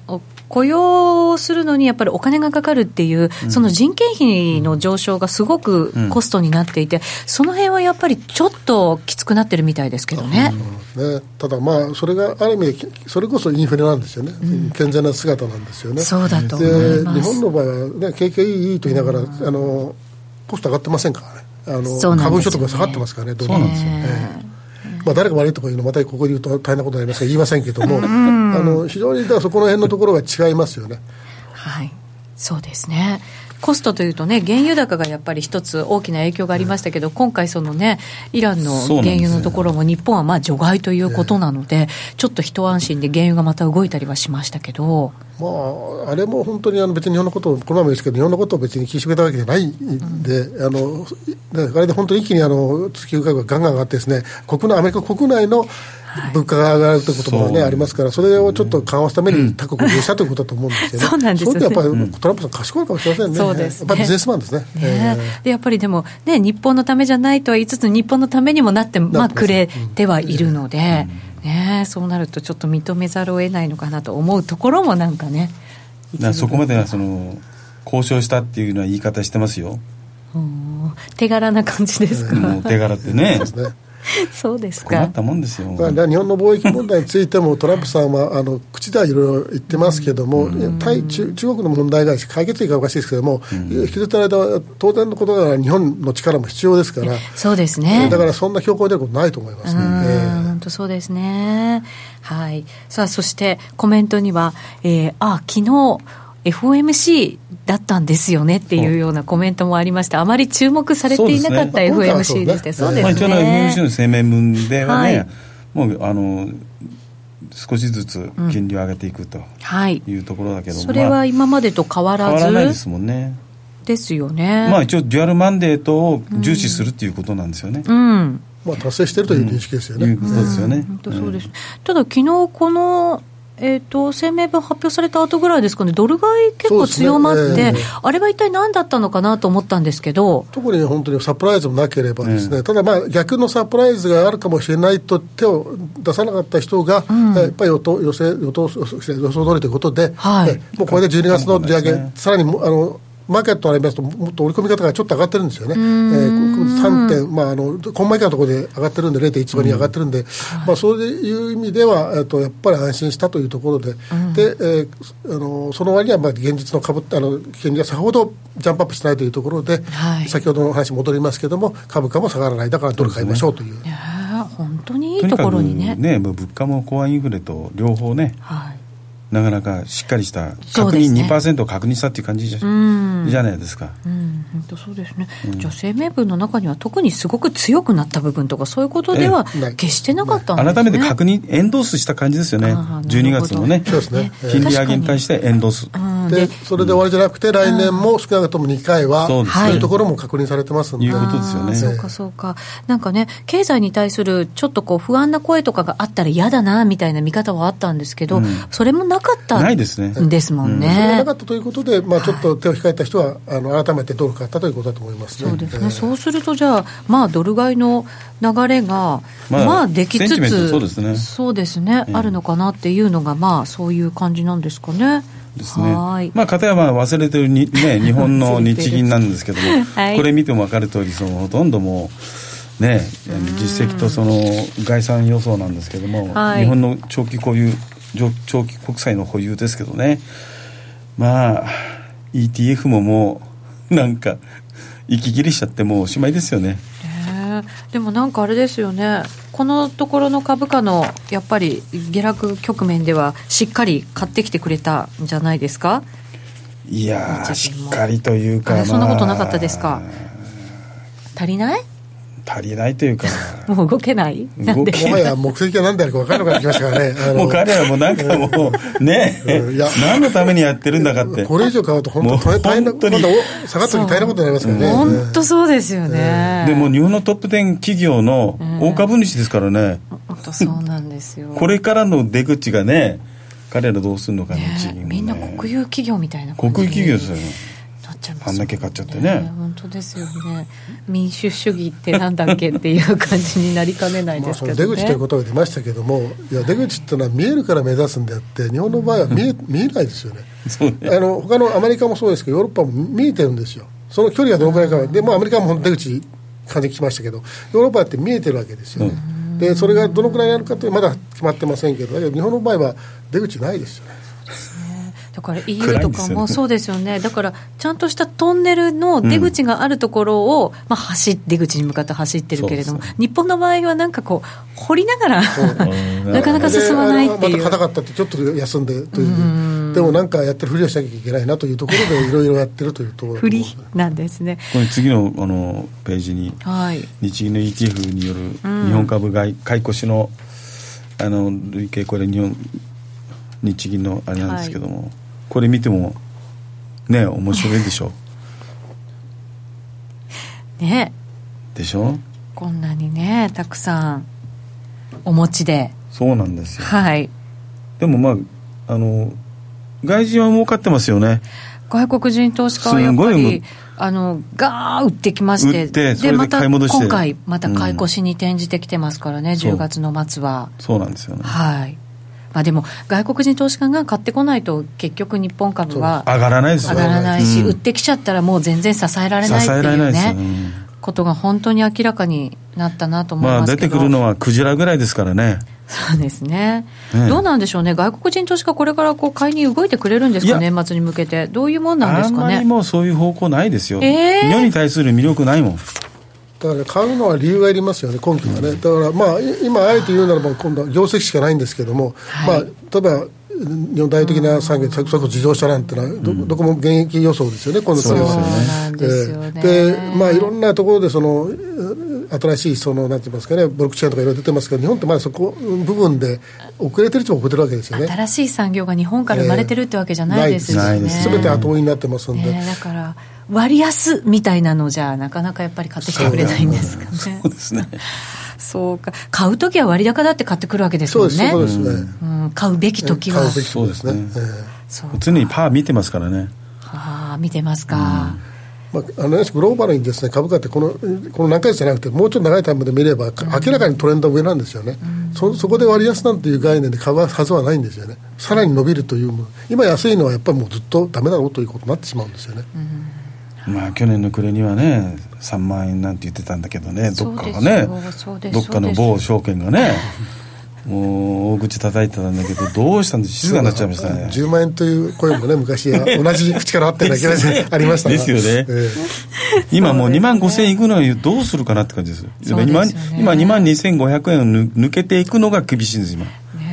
雇用するのにやっぱりお金がかかるっていう、その人件費の上昇がすごくコストになっていて、その辺はやっぱりちょっときつくなってるみたいですけどね。ね。ただまあ、それがある意味、それこそインフレなんですよね、うん、健全な姿なんですよね。そうだと思います。日本の場合は、ね、景気がいいいいと言いながら、あのコスト上がってませんからね、あの、ね、株所得が下がってますからね、どうなんですよね。まあ、誰が悪いとかいうのまたここで言うと大変なことになりますが言いませんけども、あの非常にだそこの辺のところが違いますよね。はい。そうですねコストというとね、原油高がやっぱり一つ大きな影響がありましたけど、今回、そのね、イランの原油のところも、日本はまあ除外ということなので、ちょっと一安心で原油がまた動いたりはしましたけど。まあ、あれも本当にあの別に日本のことを、このままですけど、日本のことを別に気しめたわけじゃないんで、うん、あのあれで本当に一気にあの月給価格がガンガン上がってですね、国内アメリカ国内の物価が上がるということもね、ありますから、それをちょっと緩和するために他国にしたということだと思うんですよね。そうなんですよ、ね、やっぱりトランプさん賢いかもしれませんね。そうです、ね、やっぱりビジネスマンですね。ねでやっぱりでも、ね、日本のためじゃないとは言いつつ、日本のためにもなって、まあ、くれてはいるので、ね、そうなるとちょっと認めざるを得ないのかなと思うところもなんかね。そこまではその交渉したっていうのは言い方してますよ。手柄な感じですか？手柄ってね。[laughs] そうですか。困ったもんですよ、まあ、日本の貿易問題についても、トランプさんはあの口ではいろいろ言ってますけども、対中中国の問題が解決がおかしいですけども、うん、引きずった間は当然のことながら、日本の力も必要ですから、そうですね。だからそんな強行出ることないと思います。ね。本当そうですね。はい。さあそしてコメントには、えー、あ昨日 FOMC だったんですよねっていうようなコメントもありまして、あまり注目されていなかった FOMC でして、そうですね。まあ、一応の FOMC の声明文ではね、はい、もうあの少しずつ金利を上げていくというところだけども、うんはい、それは今までと変わらず、変わらないですもんね。ですよね。まあ一応デュアルマンデートを重視するっていうことなんですよね。うん、うんまあ、達成しているという認識ですよね。ううですよね。本当そうです。ただ昨日このえーと、声明文発表された後ぐらいですかね、ドル買い結構強まって、ねえー、あれは一体何だったのかなと思ったんですけど。特に本当にサプライズもなければですね、うん、ただまあ逆のサプライズがあるかもしれないと手を出さなかった人が、うん、やっぱり予想予想予想予想通りということで、はい、もうこれで12月の利上げ、ね、さらにあのマーケットになりますと、もっと織り込み方がちょっと上がってるんですよね、えー、3点、まあ、あのコンマ以下のところで上がってるんで、0.15に上がってるんで、まあ、そういう意味では、えー、とやっぱり安心したというところで、でえー、あのその割にはまあ現実の株あの金利がさほどジャンプアップしないというところで、はい、先ほどの話に戻りますけれども、株価も下がらない、だからドル買いましょうという。本当にいいところにね。ね物価もコアインフレと両方ね、はいなかなかしっかりした確認、ね、2%を確認したっていう感じじゃ,、じゃないですか。うん、本当そうですね、うん、じゃあ声明文の中には特にすごく強くなった部分とかそういうことでは決してなかったんです、ね、改めて確認エンドースした感じですよね。12月のね。金利上げに対してエンドース。でそれで終わりじゃなくて、来年も少なくとも2回は、そういうところも確認されてますので、いうことですよね。そうか、そうか、なんかね、経済に対するちょっとこう不安な声とかがあったら嫌だなみたいな見方はあったんですけど、うん、それもなかったないですね。ですもんね。それがなかったということで、まあ、ちょっと手を控えた人は、あの改めてドル買ったということだと思いますね。そうですね、えー、そうすると、じゃあ、まあ、ドル買いの流れが、まあ、まあ、できつつ、そうですね、そうですね、あるのかなっていうのが、まあ、そういう感じなんですかね。ですね。まあ、片やまあ忘れてるに、ね、[laughs] 日本の日銀なんですけども、[laughs] はい、これ見ても分かる通り、そのほとんどもう、ね、実績とその概算予想なんですけども、はい、日本の長期保有、長期国債の保有ですけどね、まあ、ETF ももう、なんか、息切れしちゃって、もうおしまいですよね。でもなんかあれですよね、このところの株価のやっぱり下落局面では、しっかり買ってきてくれたんじゃないですか？いやしっかりというか、そんなことなかったですか、足りない？足りないというか。[laughs] もう動けない？動けもはや目的が何であるか分からなくなってきましたからね。もう彼らもなんかもうね、いや。何のためにやってるんだかって。これ以上買うと本当大変な今度下がった時大変なことになりますからね。本当そうですよね、でも日本のトップ10企業の大株主ですからね、本当そうなんですよ。[laughs] これからの出口がね彼らどうするのかね、みんな国有企業みたいな国有企業ですよねちゃいます、ね、あんだけ買っちゃってね。本当ですよね。民主主義ってなんだっけっていう感じになりかねないですけど、ね、出口ということが出ましたけどもいや出口っていうのは見えるから目指すんであって日本の場合は見え [laughs] 見えないですよね。ね。あの他のアメリカもそうですけどヨーロッパも見えてるんですよ。その距離がどのくらいかで、もアメリカも出口感じきましたけどヨーロッパって見えてるわけですよね、でそれがどのくらいになるかというまだ決まってませんけど日本の場合は出口ないですよねだから EU とかもそうですよね、だからちゃんとしたトンネルの出口があるところを、うん、まあ、走出口に向かって走ってるけれども、日本の場合はなんかこう、掘りながら [laughs] なかなか進まないっていう。また硬かったって、ちょっと休んでという、でもなんかやってるふりをしなきゃいけないなというところで、[laughs] いろいろやってるというところふりなんですね。これ、次のあのページに、はい、日銀の ETF による日本株買い買い越しのあの累計、これ日本、日銀のあれなんですけども。はいこれ見てもね面白いでしょ？[laughs] ね。でしょ？こんなにねたくさんお持ちで。そうなんですよ。はい。でもまああの外人は儲かってますよね。外国人投資家はやっぱりあのガー売ってきましてでまた今回また買い越しに転じてきてますからね、う。ん、10月の末は。そうなんですよね。はいまあ、でも外国人投資家が買ってこないと結局日本株は上がらないです上がらないし、うん、売ってきちゃったらもう全然支えられないっていうね、ことが本当に明らかになったなと思いますけど、まあ、出てくるのはクジラぐらいですからね。そうですね、ね、どうなんでしょうね、外国人投資家、これからこう買いに動いてくれるんですか、年末に向けて、どういうもんなんですかね。あんまりもうそういう方向ないですよ、えー、日本に対する魅力ないもん。だから買うのは理由がいりますよね、今期はね、だからまあ、今、あえて言うならば、今度は業績しかないんですけども、はい、まあ、例えば日本大的な産業、それこそ自動車なんてのはど、どこも現役予想ですよね、今度そうですよね。で、まあ、いろんなところでその、新しいそのなんて言いますかね、ブロックチェーンとかいろいろ出てますけど、日本ってまだそこ部分で遅れてる人も遅れてるわけですよね。新しい産業が日本から生まれてるってわけじゃないですよね。す。べ、て後追いになってますんで。だから割安みたいなのじゃなかなかやっぱり買ってきてくれないんですかね。そうですね。そうか買う時は割高だって買ってくるわけですもんね。そうですね。うん、買うべき時は。買うべきそうですね。常にパー見てますからね。ああ見てますか。まあ、あのグローバルにです、ね、株価ってこのこの何ヶ月じゃなくてもうちょっと長いタイムで見れば、明らかにトレンド上なんですよね、うん、そそこで割安なんていう概念で買うはずはないんですよねさらに伸びるという今安いのはやっぱりもうずっとだめだろうということになってしまうんですよね、うんまあ去年の暮れにはね3万円なんて言ってたんだけどねどっかがねどっかの某証券がねもう大口叩いてたんだけどどうしたんで静かになっちゃいましたね。10万円という声もね昔は同じ口からあっただけ [laughs] ありました。ですよね、えー、今もう2万5000円いくのはどうするかなって感じですです、ね、今今2万2500円を抜けていくのが厳しいんです今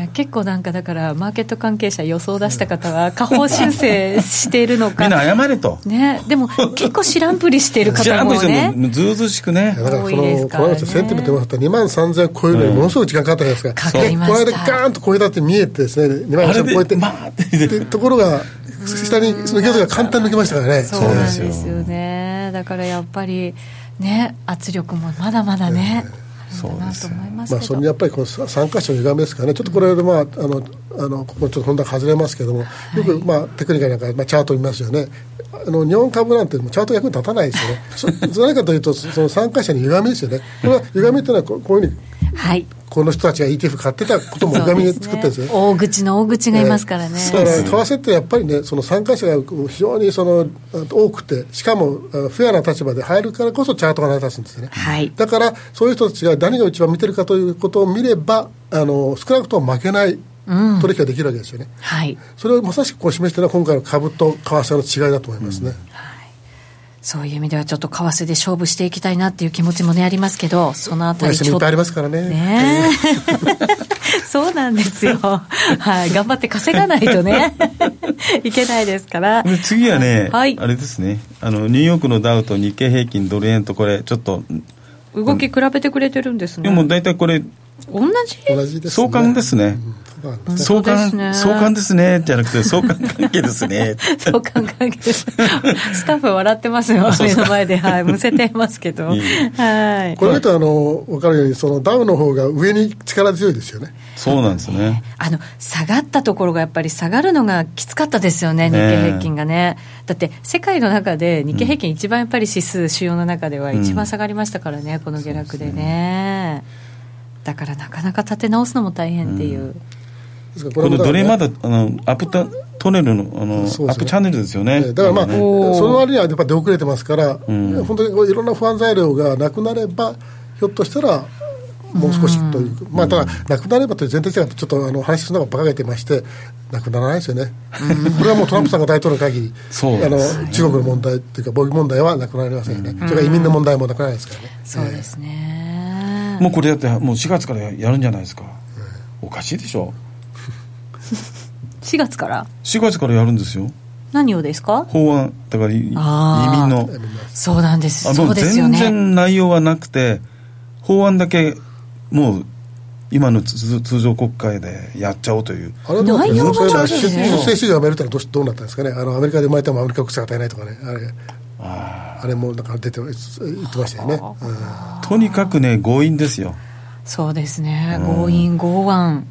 結構なんかだからマーケット関係者予想出した方は下方修正しているのか。[laughs] みんな謝れと、ね、でも結構知らんぷりしている方もね。[laughs] ずうずしくね。だからそのこのセンティメントった2万3000円超えるのにものすごい時間かかったじゃないですか、うん、この間ガーンと超えたって見えてですね。2万3000円超えて。まあってところが下にその業績が簡単に抜けましたからね。そうなんですよ。ね。だからやっぱりね圧力もまだまだね、えーそうですまあ、それにやっぱりこの参加者の歪みですからね、ちょっとこれで、まあ、あのあのここちょっと本題外れますけども、よく、まあ、テクニカルなんか、まあ、チャート見ますよね、あの日本株なんてチャート役に立たないですよね、そ [laughs] 何かというと、その参加者に歪みですよね、これは歪みというのはこういうふうに。はい。この人たちが ETF 買ってたことも歪みで作ってるんですよ、ね、大口の大口がいますからね、だから為替ってやっぱりねその参加者が非常にその多くてしかもフェアな立場で入るからこそチャートが成り立つんですね、はい、だからそういう人たちが何が一番見てるかということを見ればあの少なくとも負けない取引ができるわけですよね、うん、はい、それをまさしくこう示しているのは今回の株と為替の違いだと思いますね、うんそういう意味ではちょっと為替で勝負していきたいなっていう気持ちもねありますけどそのあたりちょっとありますからね。ね。[laughs] そうなんですよ。はい。頑張って稼がないとね。いけないですから。次はね、はい、あれですね。あのニューヨークのダウと日経平均ドル円とこれちょっと動き比べてくれてるんですね。でも大体これ同じ？同じです、ね、相関ですね、相関、ね、相関ですね、じゃなくて、相関関係ですね。[laughs] 相関関係です。スタッフ笑ってますよ、目の前で。はい、むせてますけど。はい。これ見ると、あの、分かるように、そのダウの方が上に力強いですよね。そうなんですね。あの、下がったところがやっぱり下がるのがきつかったですよね、日経平均がね。だって、世界の中で日経平均一番やっぱり指数、主要の中では一番下がりましたからね、この下落でね。だからなかなか立て直すのも大変っていう。このドレマだあのアップタトネルのあの、ね、アップチャンネルですよね。だからまあ、ね、その割にはやっぱ出遅れてますから、うん、本当にいろんな不安材料がなくなれば、ひょっとしたら、もう少しという、まあ、ただ、なくなればという前提がちょっとあの話するのが馬鹿げてまして、なくならないですよね、これはもうトランプさんが大統領の限り、あの中国の問題というか、貿易問題はなくなりませんよね、それから移民の問題もなくならないですからね。そうですね、もうこれだって、もう4月からやるんじゃないですか、おかしいでしょ。[laughs] 4月から？4月からやるんですよ。何をですか？法案だから移民の。そうなんです。そうですよ、ね、全然内容はなくて法案だけもう今の通常国会でやっちゃおうという。あれ内容が出生やめるってのはどうどうなったんですかね、あのアメリカで生まれてもアメリカ国籍が与えないとかね、あれ。あれもなんか出て言ってましたよね、うん、とにかくね、強引ですよ。そうですね、強引、強腕。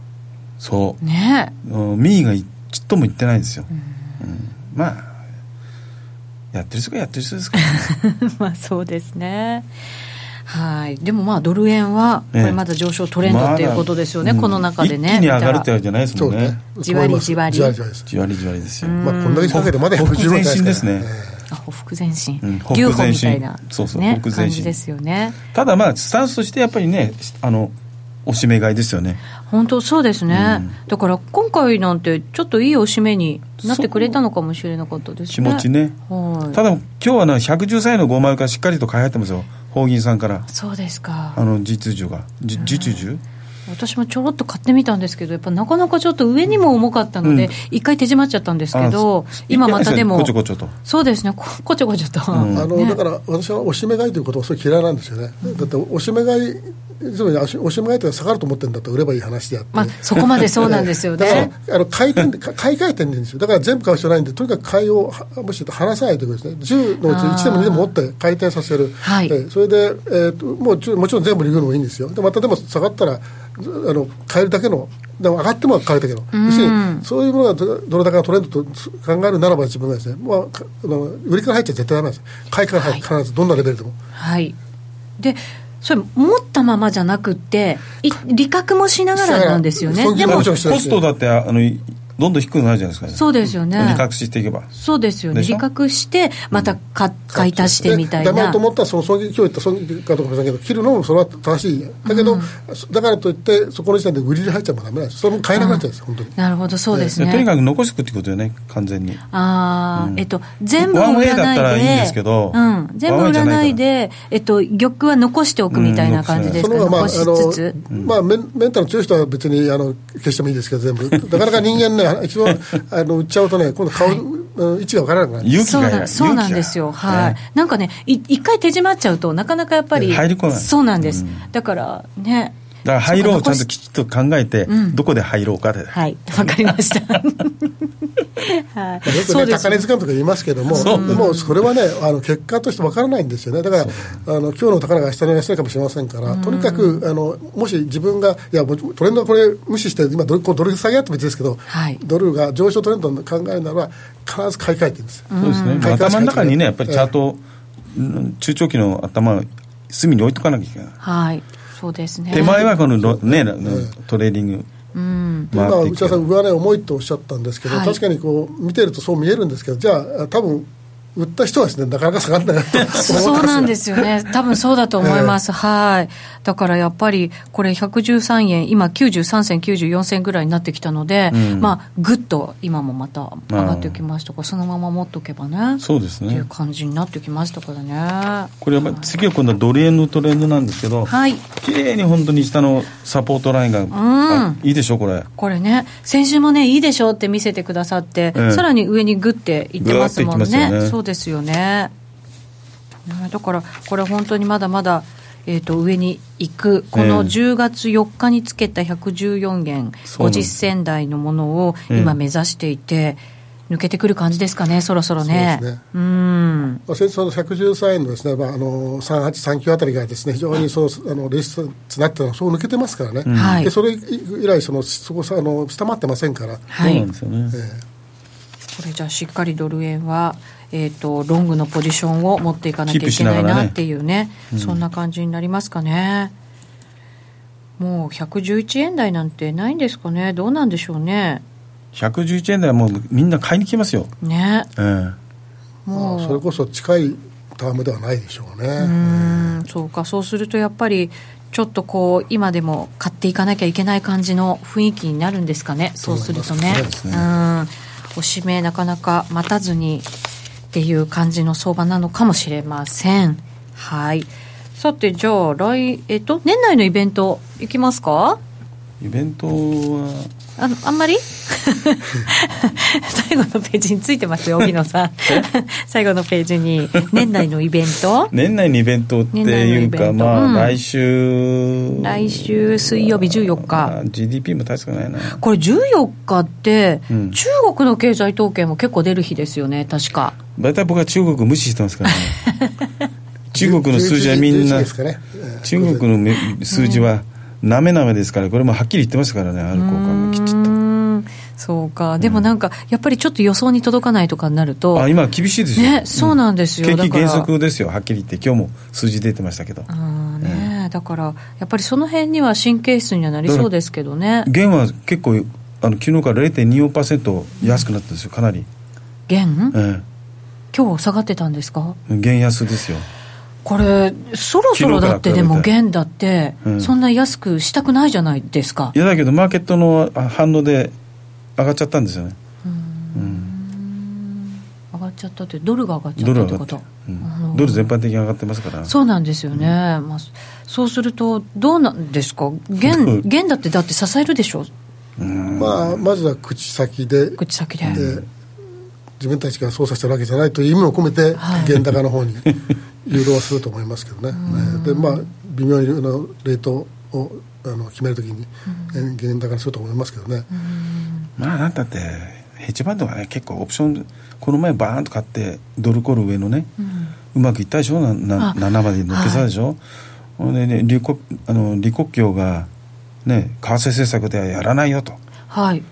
そう。ね。民意がちっとも言ってないんですよ、うん、うん、まあやってる人がやってる人ですから、ね、[laughs] まあそうですね。はい。でもまあドル円はこれまだ上昇トレンドっていうことですよね、この中でね。一気に上がるってわけじゃないですもんね。じわりじわりじわり。じわりじわりですよ、まあこんだけかけてまだ110前進ですね、あほふ前進、うん、牛歩みたいな、そうそう、ね、感じですよね。ただまあスタンスとしてやっぱりねあのおしめ買いですよね本当そうですね、うん、だから今回なんてちょっといいおしめになってくれたのかもしれなかったですね。気持ちね、はい、ただ今日はな113円の5枚からしっかりと買い入ってますよ。法銀さんから。そうですか。あの実需が。実需？私もちょろっと買ってみたんですけど、やっぱなかなかちょっと上にも重かったので、一、うん、回手締まっちゃったんですけど、今またでも、こちょこちょと。そうですね、こちょこちょと、うん、あの、ね、だから私はおしめ買いということは、それ嫌いなんですよね、だっておしめ買いつまりおしまいとか下がると思ってるんだと売ればいい話であって、まあ、そこまでそうなんですよね。[laughs] あの買い点買い替えてるんですよ。だから全部買う必要ないんでとにかく買いをもし離さないということですね。10のうち1でも2でも持って回転させる、はい、それで、えーと、もうもちろん全部売るのもいいんですよ。でまたでも下がったらあの買えるだけのでも上がっても買えるだけの、要するにそういうものがどれだけのトレンドと考えるならば自分がですね、まあ、あの売りから入っちゃ絶対ダメです。買いから入って必ずどんなレベルでも。はい。でそれ持ったままじゃなくて利確もしながらなんですよね。でもコストだってあのどんどん低くなるじゃないですか、ね、そうですよね。利確していけば。そうですよね。利確してまた買買い足してみたいな。だめと思ったらその今日言った損切りかどうかけど切るのもそれは正しい。だけど、うん、だからといってそこの時点で売りで入っちゃうもダメなんです。それも買えなくなっちゃうんです、うん、本当に。なるほどそうですね。とにかく残していくってことよね完全に。ああ、うん、えっと全部売らないで。だったらいいんですけど、うん、全部売らないでえっと玉は残しておくみたいな感じですか、ね、まあ、残しつつ、まあ、メンメンタル強い人は別にあの消してもいいですけど全部。なかなか人間ね一番あの売っちゃうとね、今度顔、位置が分からなくなる。そうそうなんですよ、はい、なんかね、一回手締まっちゃうと、なかなかやっぱり、入り込ない。そうなんです、だからね、だから入ろうちゃんときちっと考えて、どこで入ろうかで、はい。わかりました。はい、よくね、高値図鑑とか言いますけども、でもそれはね、あの結果としてわからないんですよね、だから、あの今日の高値が明日の安値かもしれませんから、とにかくあのもし自分が、いや、トレンドこれ無視して、今ドル、ドル下げあっても別ですけど、はい、ドルが上昇トレンドを考えるなら、必ず買い替えてるんですそうですね、頭の中にね、やっぱりチャート、中長期の頭、隅に置いとかなきゃいけない。はいそうですね。手前はこの、ね、トレーディング。うん、今、内田さん、上値重いとおっしゃったんですけど、はい、確かにこう見てるとそう見えるんですけど、じゃあ、多分売った人はですね、なかなか下がらないとそうなんですよね、多分そうだと思います、[laughs] えー、はい。だからやっぱり、これ、113円、今、93銭、94銭ぐらいになってきたので、うん、まあ、ぐっと今もまた上がってきましたから、そのまま持っとけばね、そうですね。っていう感じになってきましたからね。これやっぱり次は今度はドル円のトレンドなんですけど、はい。綺麗に本当に下のサポートラインが、うん、いいでしょ、これ。これね、先週もね、いいでしょって見せてくださって、えー、さらに上にぐっていってますもんね。そうですよね。だからこれ本当にまだまだえーと、上に行く、この10月4日につけた114円50銭台のものを今、目指していて。抜けてくる感じですかね、そろそろね。そうですね。うん。まあ、先日の113円のですね、まあ、あの、3839あたりがですね、非常にその、あの、レジスなってのはそう抜けてますからね。はい。で、それ以来、その、そこさ、あの、下回ってませんから。はい。そうなんですよね。えー、これじゃあ、しっかりドル円は、えーと、ロングのポジションを持っていかなきゃいけないなっていうね、ねうん、そんな感じになりますかね。もう111円台なんてないんですかね、どうなんでしょうね。111円台はもうみんな買いに来ますよ。ね。えー、もうそれこそ近いタームではないでしょうね。うん、そうか、そうするとやっぱり、ちょっとこう、今でも買っていかなきゃいけない感じの雰囲気になるんですかね、そうするとね。うねうん。おしめなかなか待たずにっていう感じの相場なのかもしれません。はい。さて、じゃあ、来、えっと、年内のイベント、いきますか？イベントは、あのあんまり？[laughs] 最後のページについてますよ、荻野さん。最後のページに、年内のイベント？年内のイベントっていうか、まあ、うん、来週。来週水曜日14日。GDP も確かないな。これ14日って、うん、中国の経済統計も結構出る日ですよね、確か。大体僕は中国無視してますからね。[laughs] 中国の数字はみんな、ね、中国の数字は、なめなめですから、これもはっきり言ってましたからね、ある交換がきちっと。そうか、でもなんか、やっぱりちょっと予想に届かないとかになると、あ今、厳しいですよ、ね、そうなんですよ、うん、景気減速ですよ、はっきり言って、今日も数字出てましたけど。あね、うん、だから、やっぱりその辺には神経質にはなりそうですけどね。元は結構、あの昨日から0.24%安くなったんですよ、かなり。元、ええ、今日下がってたんですか？元安ですよ。これ、そろそろだってでも、元だって、そんな安くしたくないじゃないですか。いやだけど、マーケットの反応で上がっちゃったんですよね。上がっちゃったって、ドルが上がっちゃったってこと、うん、ドル全般的に上がってますから、そうなんですよね、うん、まあ、そうすると、どうなんですか、元元だって、だって支えるでしょ？まあ、まずは口先で、口先で自分たちが操作してるわけじゃないという意味を込めて、原高の方に [laughs] 誘導はすると思いますけどね、でまあ、微妙なレートをあの決めるときに、原高にすると思いますけどね。まあ、なんだって、ヘッジファンドはね、結構オプション、この前、バーンと買って、ドルコール上のね、うまくいったでしょ、なな7まで乗っけたでしょ？はい、でね、李克強が、ね、為替政策ではやらないよと。はい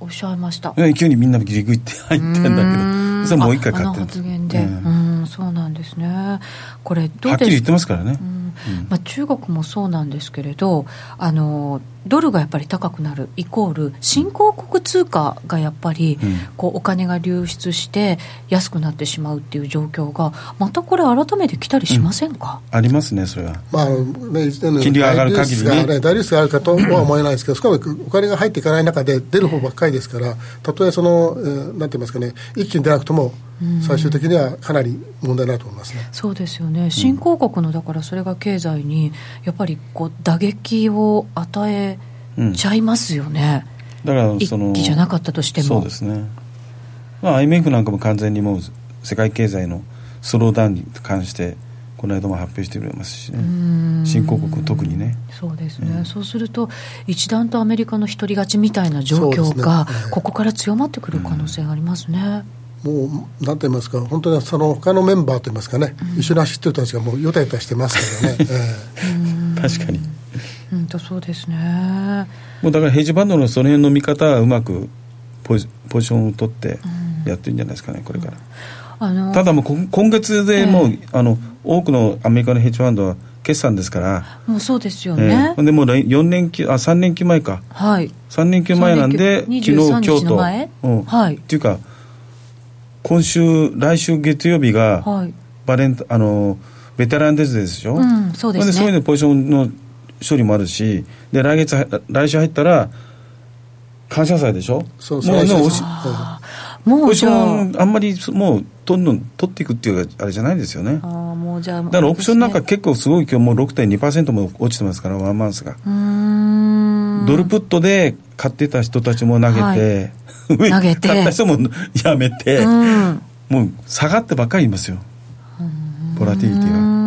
おっしゃいました。急にみんなギリギリって入ってんだけど。それもう一回買ってる発言で、うん、うんそうなんですね。これどうはっきり言ってますからね、うん。まあ、中国もそうなんですけれどあのドルがやっぱり高くなるイコール新興国通貨がやっぱり、こうお金が流出して安くなってしまうっていう状況がまたこれ改めて来たりしませんか、うん、ありますねそれは、まあね、金利が上がる限りね。ね大リスクがあるかとは思えないですけどしかもお金が入っていかない中で出る方ばっかりですからたとえその、えー、なんて言いますかね一気に出なくとも最終的にはかなり問題だと思いますね。そうですよね。新興国のだからそれが経済にやっぱりこう打撃を与えちゃいますよね。うん、だからその一気じゃなかったとしても。そうですね。まあ IMF なんかも完全にもう世界経済のスローダウンに関してこの間も発表してくれますしね、新興国特にね。そうですね、うん、そうすると、一段とアメリカの独り勝ちみたいな状況が、ここから強まってくる可能性がありますね。もうなんて言いますか、本当にその他のメンバーといいますかね、うん、一緒に走ってる人たちがもうよたよたしてますからね、えー、[laughs] 確かに。本当そうですね。もうだからヘッジファンドのその辺の見方はうまくポジポジションを取ってやってるんじゃないですかね、これから。あのただもう今月でもう、えー、あの多くのアメリカのヘッジファンドは決算ですから。もうそうですよね、えー、でもう4連休あ3連休前か、はい、3連休前なんで昨日今日と、うん、はい、っていうか今週来週月曜日が、はい、バレンあのベテランデズでしょ、うん、そうですね。そういうのポジションの処理もあるしで来月来週入ったら感謝祭でしょ？そうそう。もうもうもうポジションあんまりもうどんどん取っていくっていうあれじゃないですよね。あもうじゃあだからオプションなんか結構すごい今日もう6.2%も落ちてますからワンマンスがドルプットで買ってた人たちも投げて、はい。[laughs] 投げて。買った人もやめて、うん、もう下がってばっかりいますよ。ボラティリティが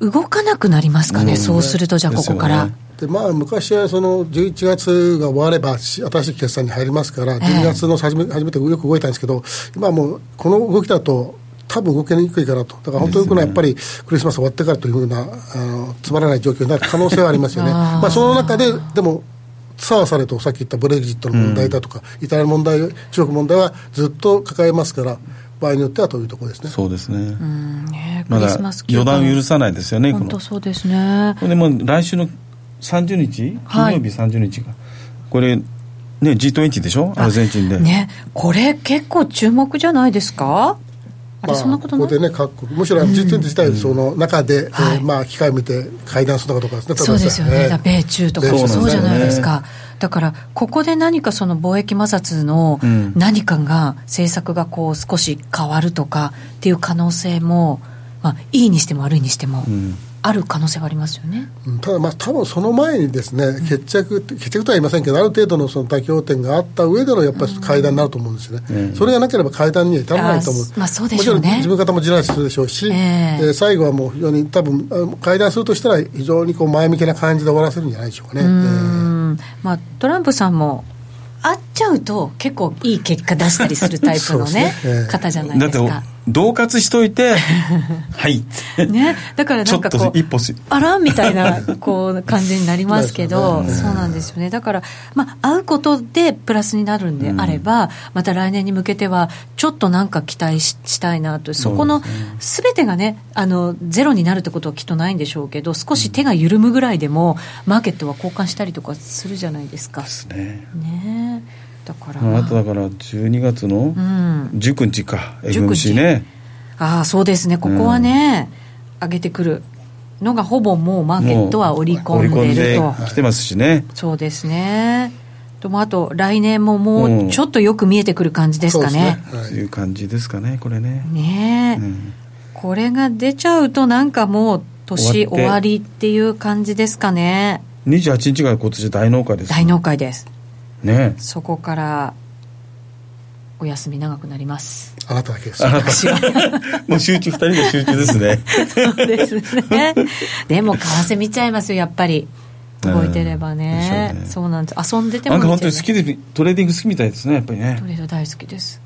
動かなくなりますかね、うん、そうすると、じゃあ、ここから。でまあ、昔はその11月が終われば新しい決算に入りますから12月の初め,、初めてよく動いたんですけど今はもうこの動きだと多分動けにくいかなと、だから本当にこのやっぱりクリスマス終わってからというふうな、あのつまらない状況になる可能性はありますよね。まあその中で、でも、さわされとさっき言ったブレグジットの問題だとか、うん、イタリアの問題、中国問題はずっと抱えますから、場合によってはというところですね。そうですね。うんねまだ予断を許さないですよね。本当そうですね。でも来週の30日、金曜日30日が、はい、これ、ね、G20 でしょ、アルゼンチンで。ね、これ、結構注目じゃないですか？あれ、そんなことここでね、各国、むしろ G20 自体、その中で、うえまあ、機会を見て会談するのかとかですね、そうですよね、米中とかそうじゃないですか。だから、ここで何かその貿易摩擦の何かが、政策がこう少し変わるとかっていう可能性も、まあ、いいにしても悪いにしても。ある可能性はありますよね、ただ、まあ多分その前にですね、決着、決着とは言いませんけど、ある程度のその妥協点があった上でのやっぱり会談になると思うんですよね、うん、それがなければ会談には至らないと思う、まあそうでしょうね、もちろん自分方も地なしするでしょうし、えー、え。ー、最後はもう非常に多分会談するとしたら、非常にこう前向きな感じで終わらせるんじゃないでしょうかね。えー、まあ、トランプさんも会っちゃうと結構いい結果出したりするタイプのねね、えー、方じゃないですか。恫喝しといて [laughs] はい。ね。だからなんかこう一歩あら？みたいなこう感じになりますけど、[laughs] ね、そうなんですよね。だからまあ会うことでプラスになるんであれば、うん、また来年に向けてはちょっとなんか期待ししたいなと。そこのすべてがねあのゼロになるってことはきっとないんでしょうけど少し手が緩むぐらいでもマーケットは交換したりとかするじゃないですか。ですね。ねだから。あとだから12月の19日か、うん、FMC ね。ああそうですね。ここはね、うん、上げてくるのがほぼもうマーケットは織り込んでると。来てますしね。そうですね。ともあと来年ももうちょっとよく見えてくる感じですかね、そう、ね。はい、いう感じですかねこれね。ねえ、うん、これが出ちゃうとなんかもう年終わりっていう感じですかね。28日が今年大納会です大納会ですね。そこからお休み長くなります。あなただけです。あなたもう集中2人で集中ですね。そうですね。でも為替見ちゃいますよやっぱり。動いてればね。ね、そうなんです。遊んでても、ね、なんか本当に好きでトレーディング好きみたいですねやっぱりね。トレード大好きです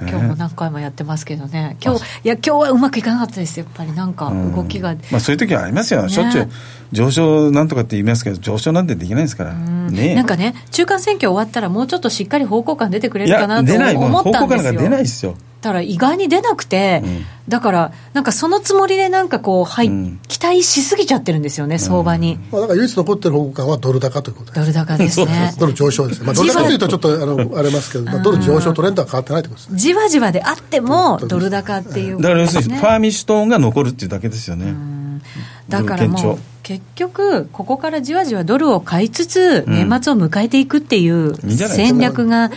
今日も何回もやってますけどね、今日いや今日はうまくいかなかったです。やっぱりなんか動きが、うん、まあ、そういう時はありますよ、ね、しょっちゅう上昇なんとかって言いますけど上昇なんてできないですから、ね、なんかね中間選挙終わったらもうちょっとしっかり方向感出てくれるかなと思ったんですよ。方向感が出ないですよだから意外に出なくて、うん、だからなんかそのつもりでなんかこう、はい、うん、期待しすぎちゃってるんですよね、相場に。まあ、だから唯一残ってる方向感はドル高ということです。ドル高ですね。ドル上昇ですね。まあ、ドル高というとちょっとあのありますけど、まあ、ドル上昇トレンドは変わってないということです、じわじわであっても、ドル高っていう、ね、だから要するに、ファーミッシュトーンが残るっていうだけですよね。だからもう結局、ここからじわじわドルを買いつつ、年末を迎えていくっていう戦略が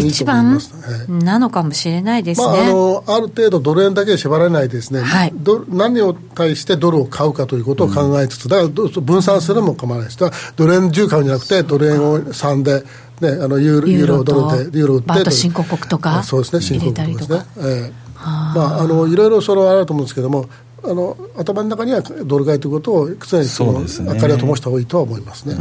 一番なのかもしれないですね、まあ、あのある程度、ドル円だけで縛られないですね、はい、何を対してドルを買うかということを考えつつ、だから分散するのも構わないです、ドル円10買うんじゃなくて、ドル円を3で。ね、あのユーロドルでユーロ売ってあと新興国とかそうですね。新興国ですね、えーまあ、あのいろいろそれはあると思うんですけどもあの頭の中にはドル買いということを常にその明かりを灯した方がいいとは思いますね。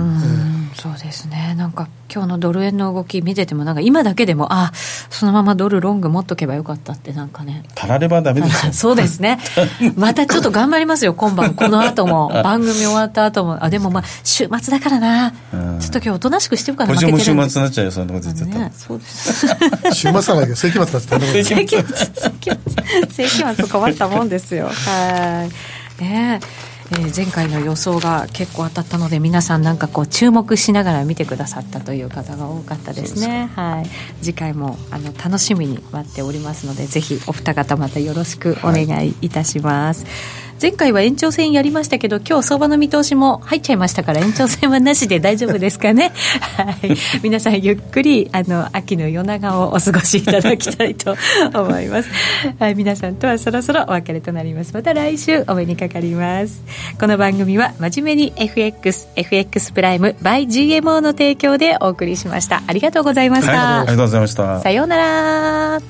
そうですね。なんか今日のドル円の動き見ててもなんか今だけでもあそのままドルロング持っとけばよかったってなんかね。たらればダメですよ。[laughs] そうですね。[laughs] またちょっと頑張りますよ今晩。この後も。[laughs] 番組終わった後も。あでもまあ週末だからな。ちょっと今日おとなしくしてるかなポジも週末になっちゃうよそんなこと言っちゃった、ね、そうです週末はないけど世紀末だって世紀末世紀末困ったもんですよはいねえ。えー、前回の予想が結構当たったので皆さんなんかこう注目しながら見てくださったという方が多かったですね。はい。次回もあの楽しみに待っておりますのでぜひお二方またよろしくお願いいたします、はい前回は延長戦やりましたけど今日相場の見通しも入っちゃいましたから延長戦はなしで大丈夫ですかね。[laughs] はい。皆さんゆっくりあの秋の夜長をお過ごしいただきたいと思います。はい。皆さんとはそろそろお別れとなります。また来週お目にかかります。この番組は真面目に FXFX プライム by GMO の提供でお送りしました。ありがとうございました、はい、ありがとうございました。さようなら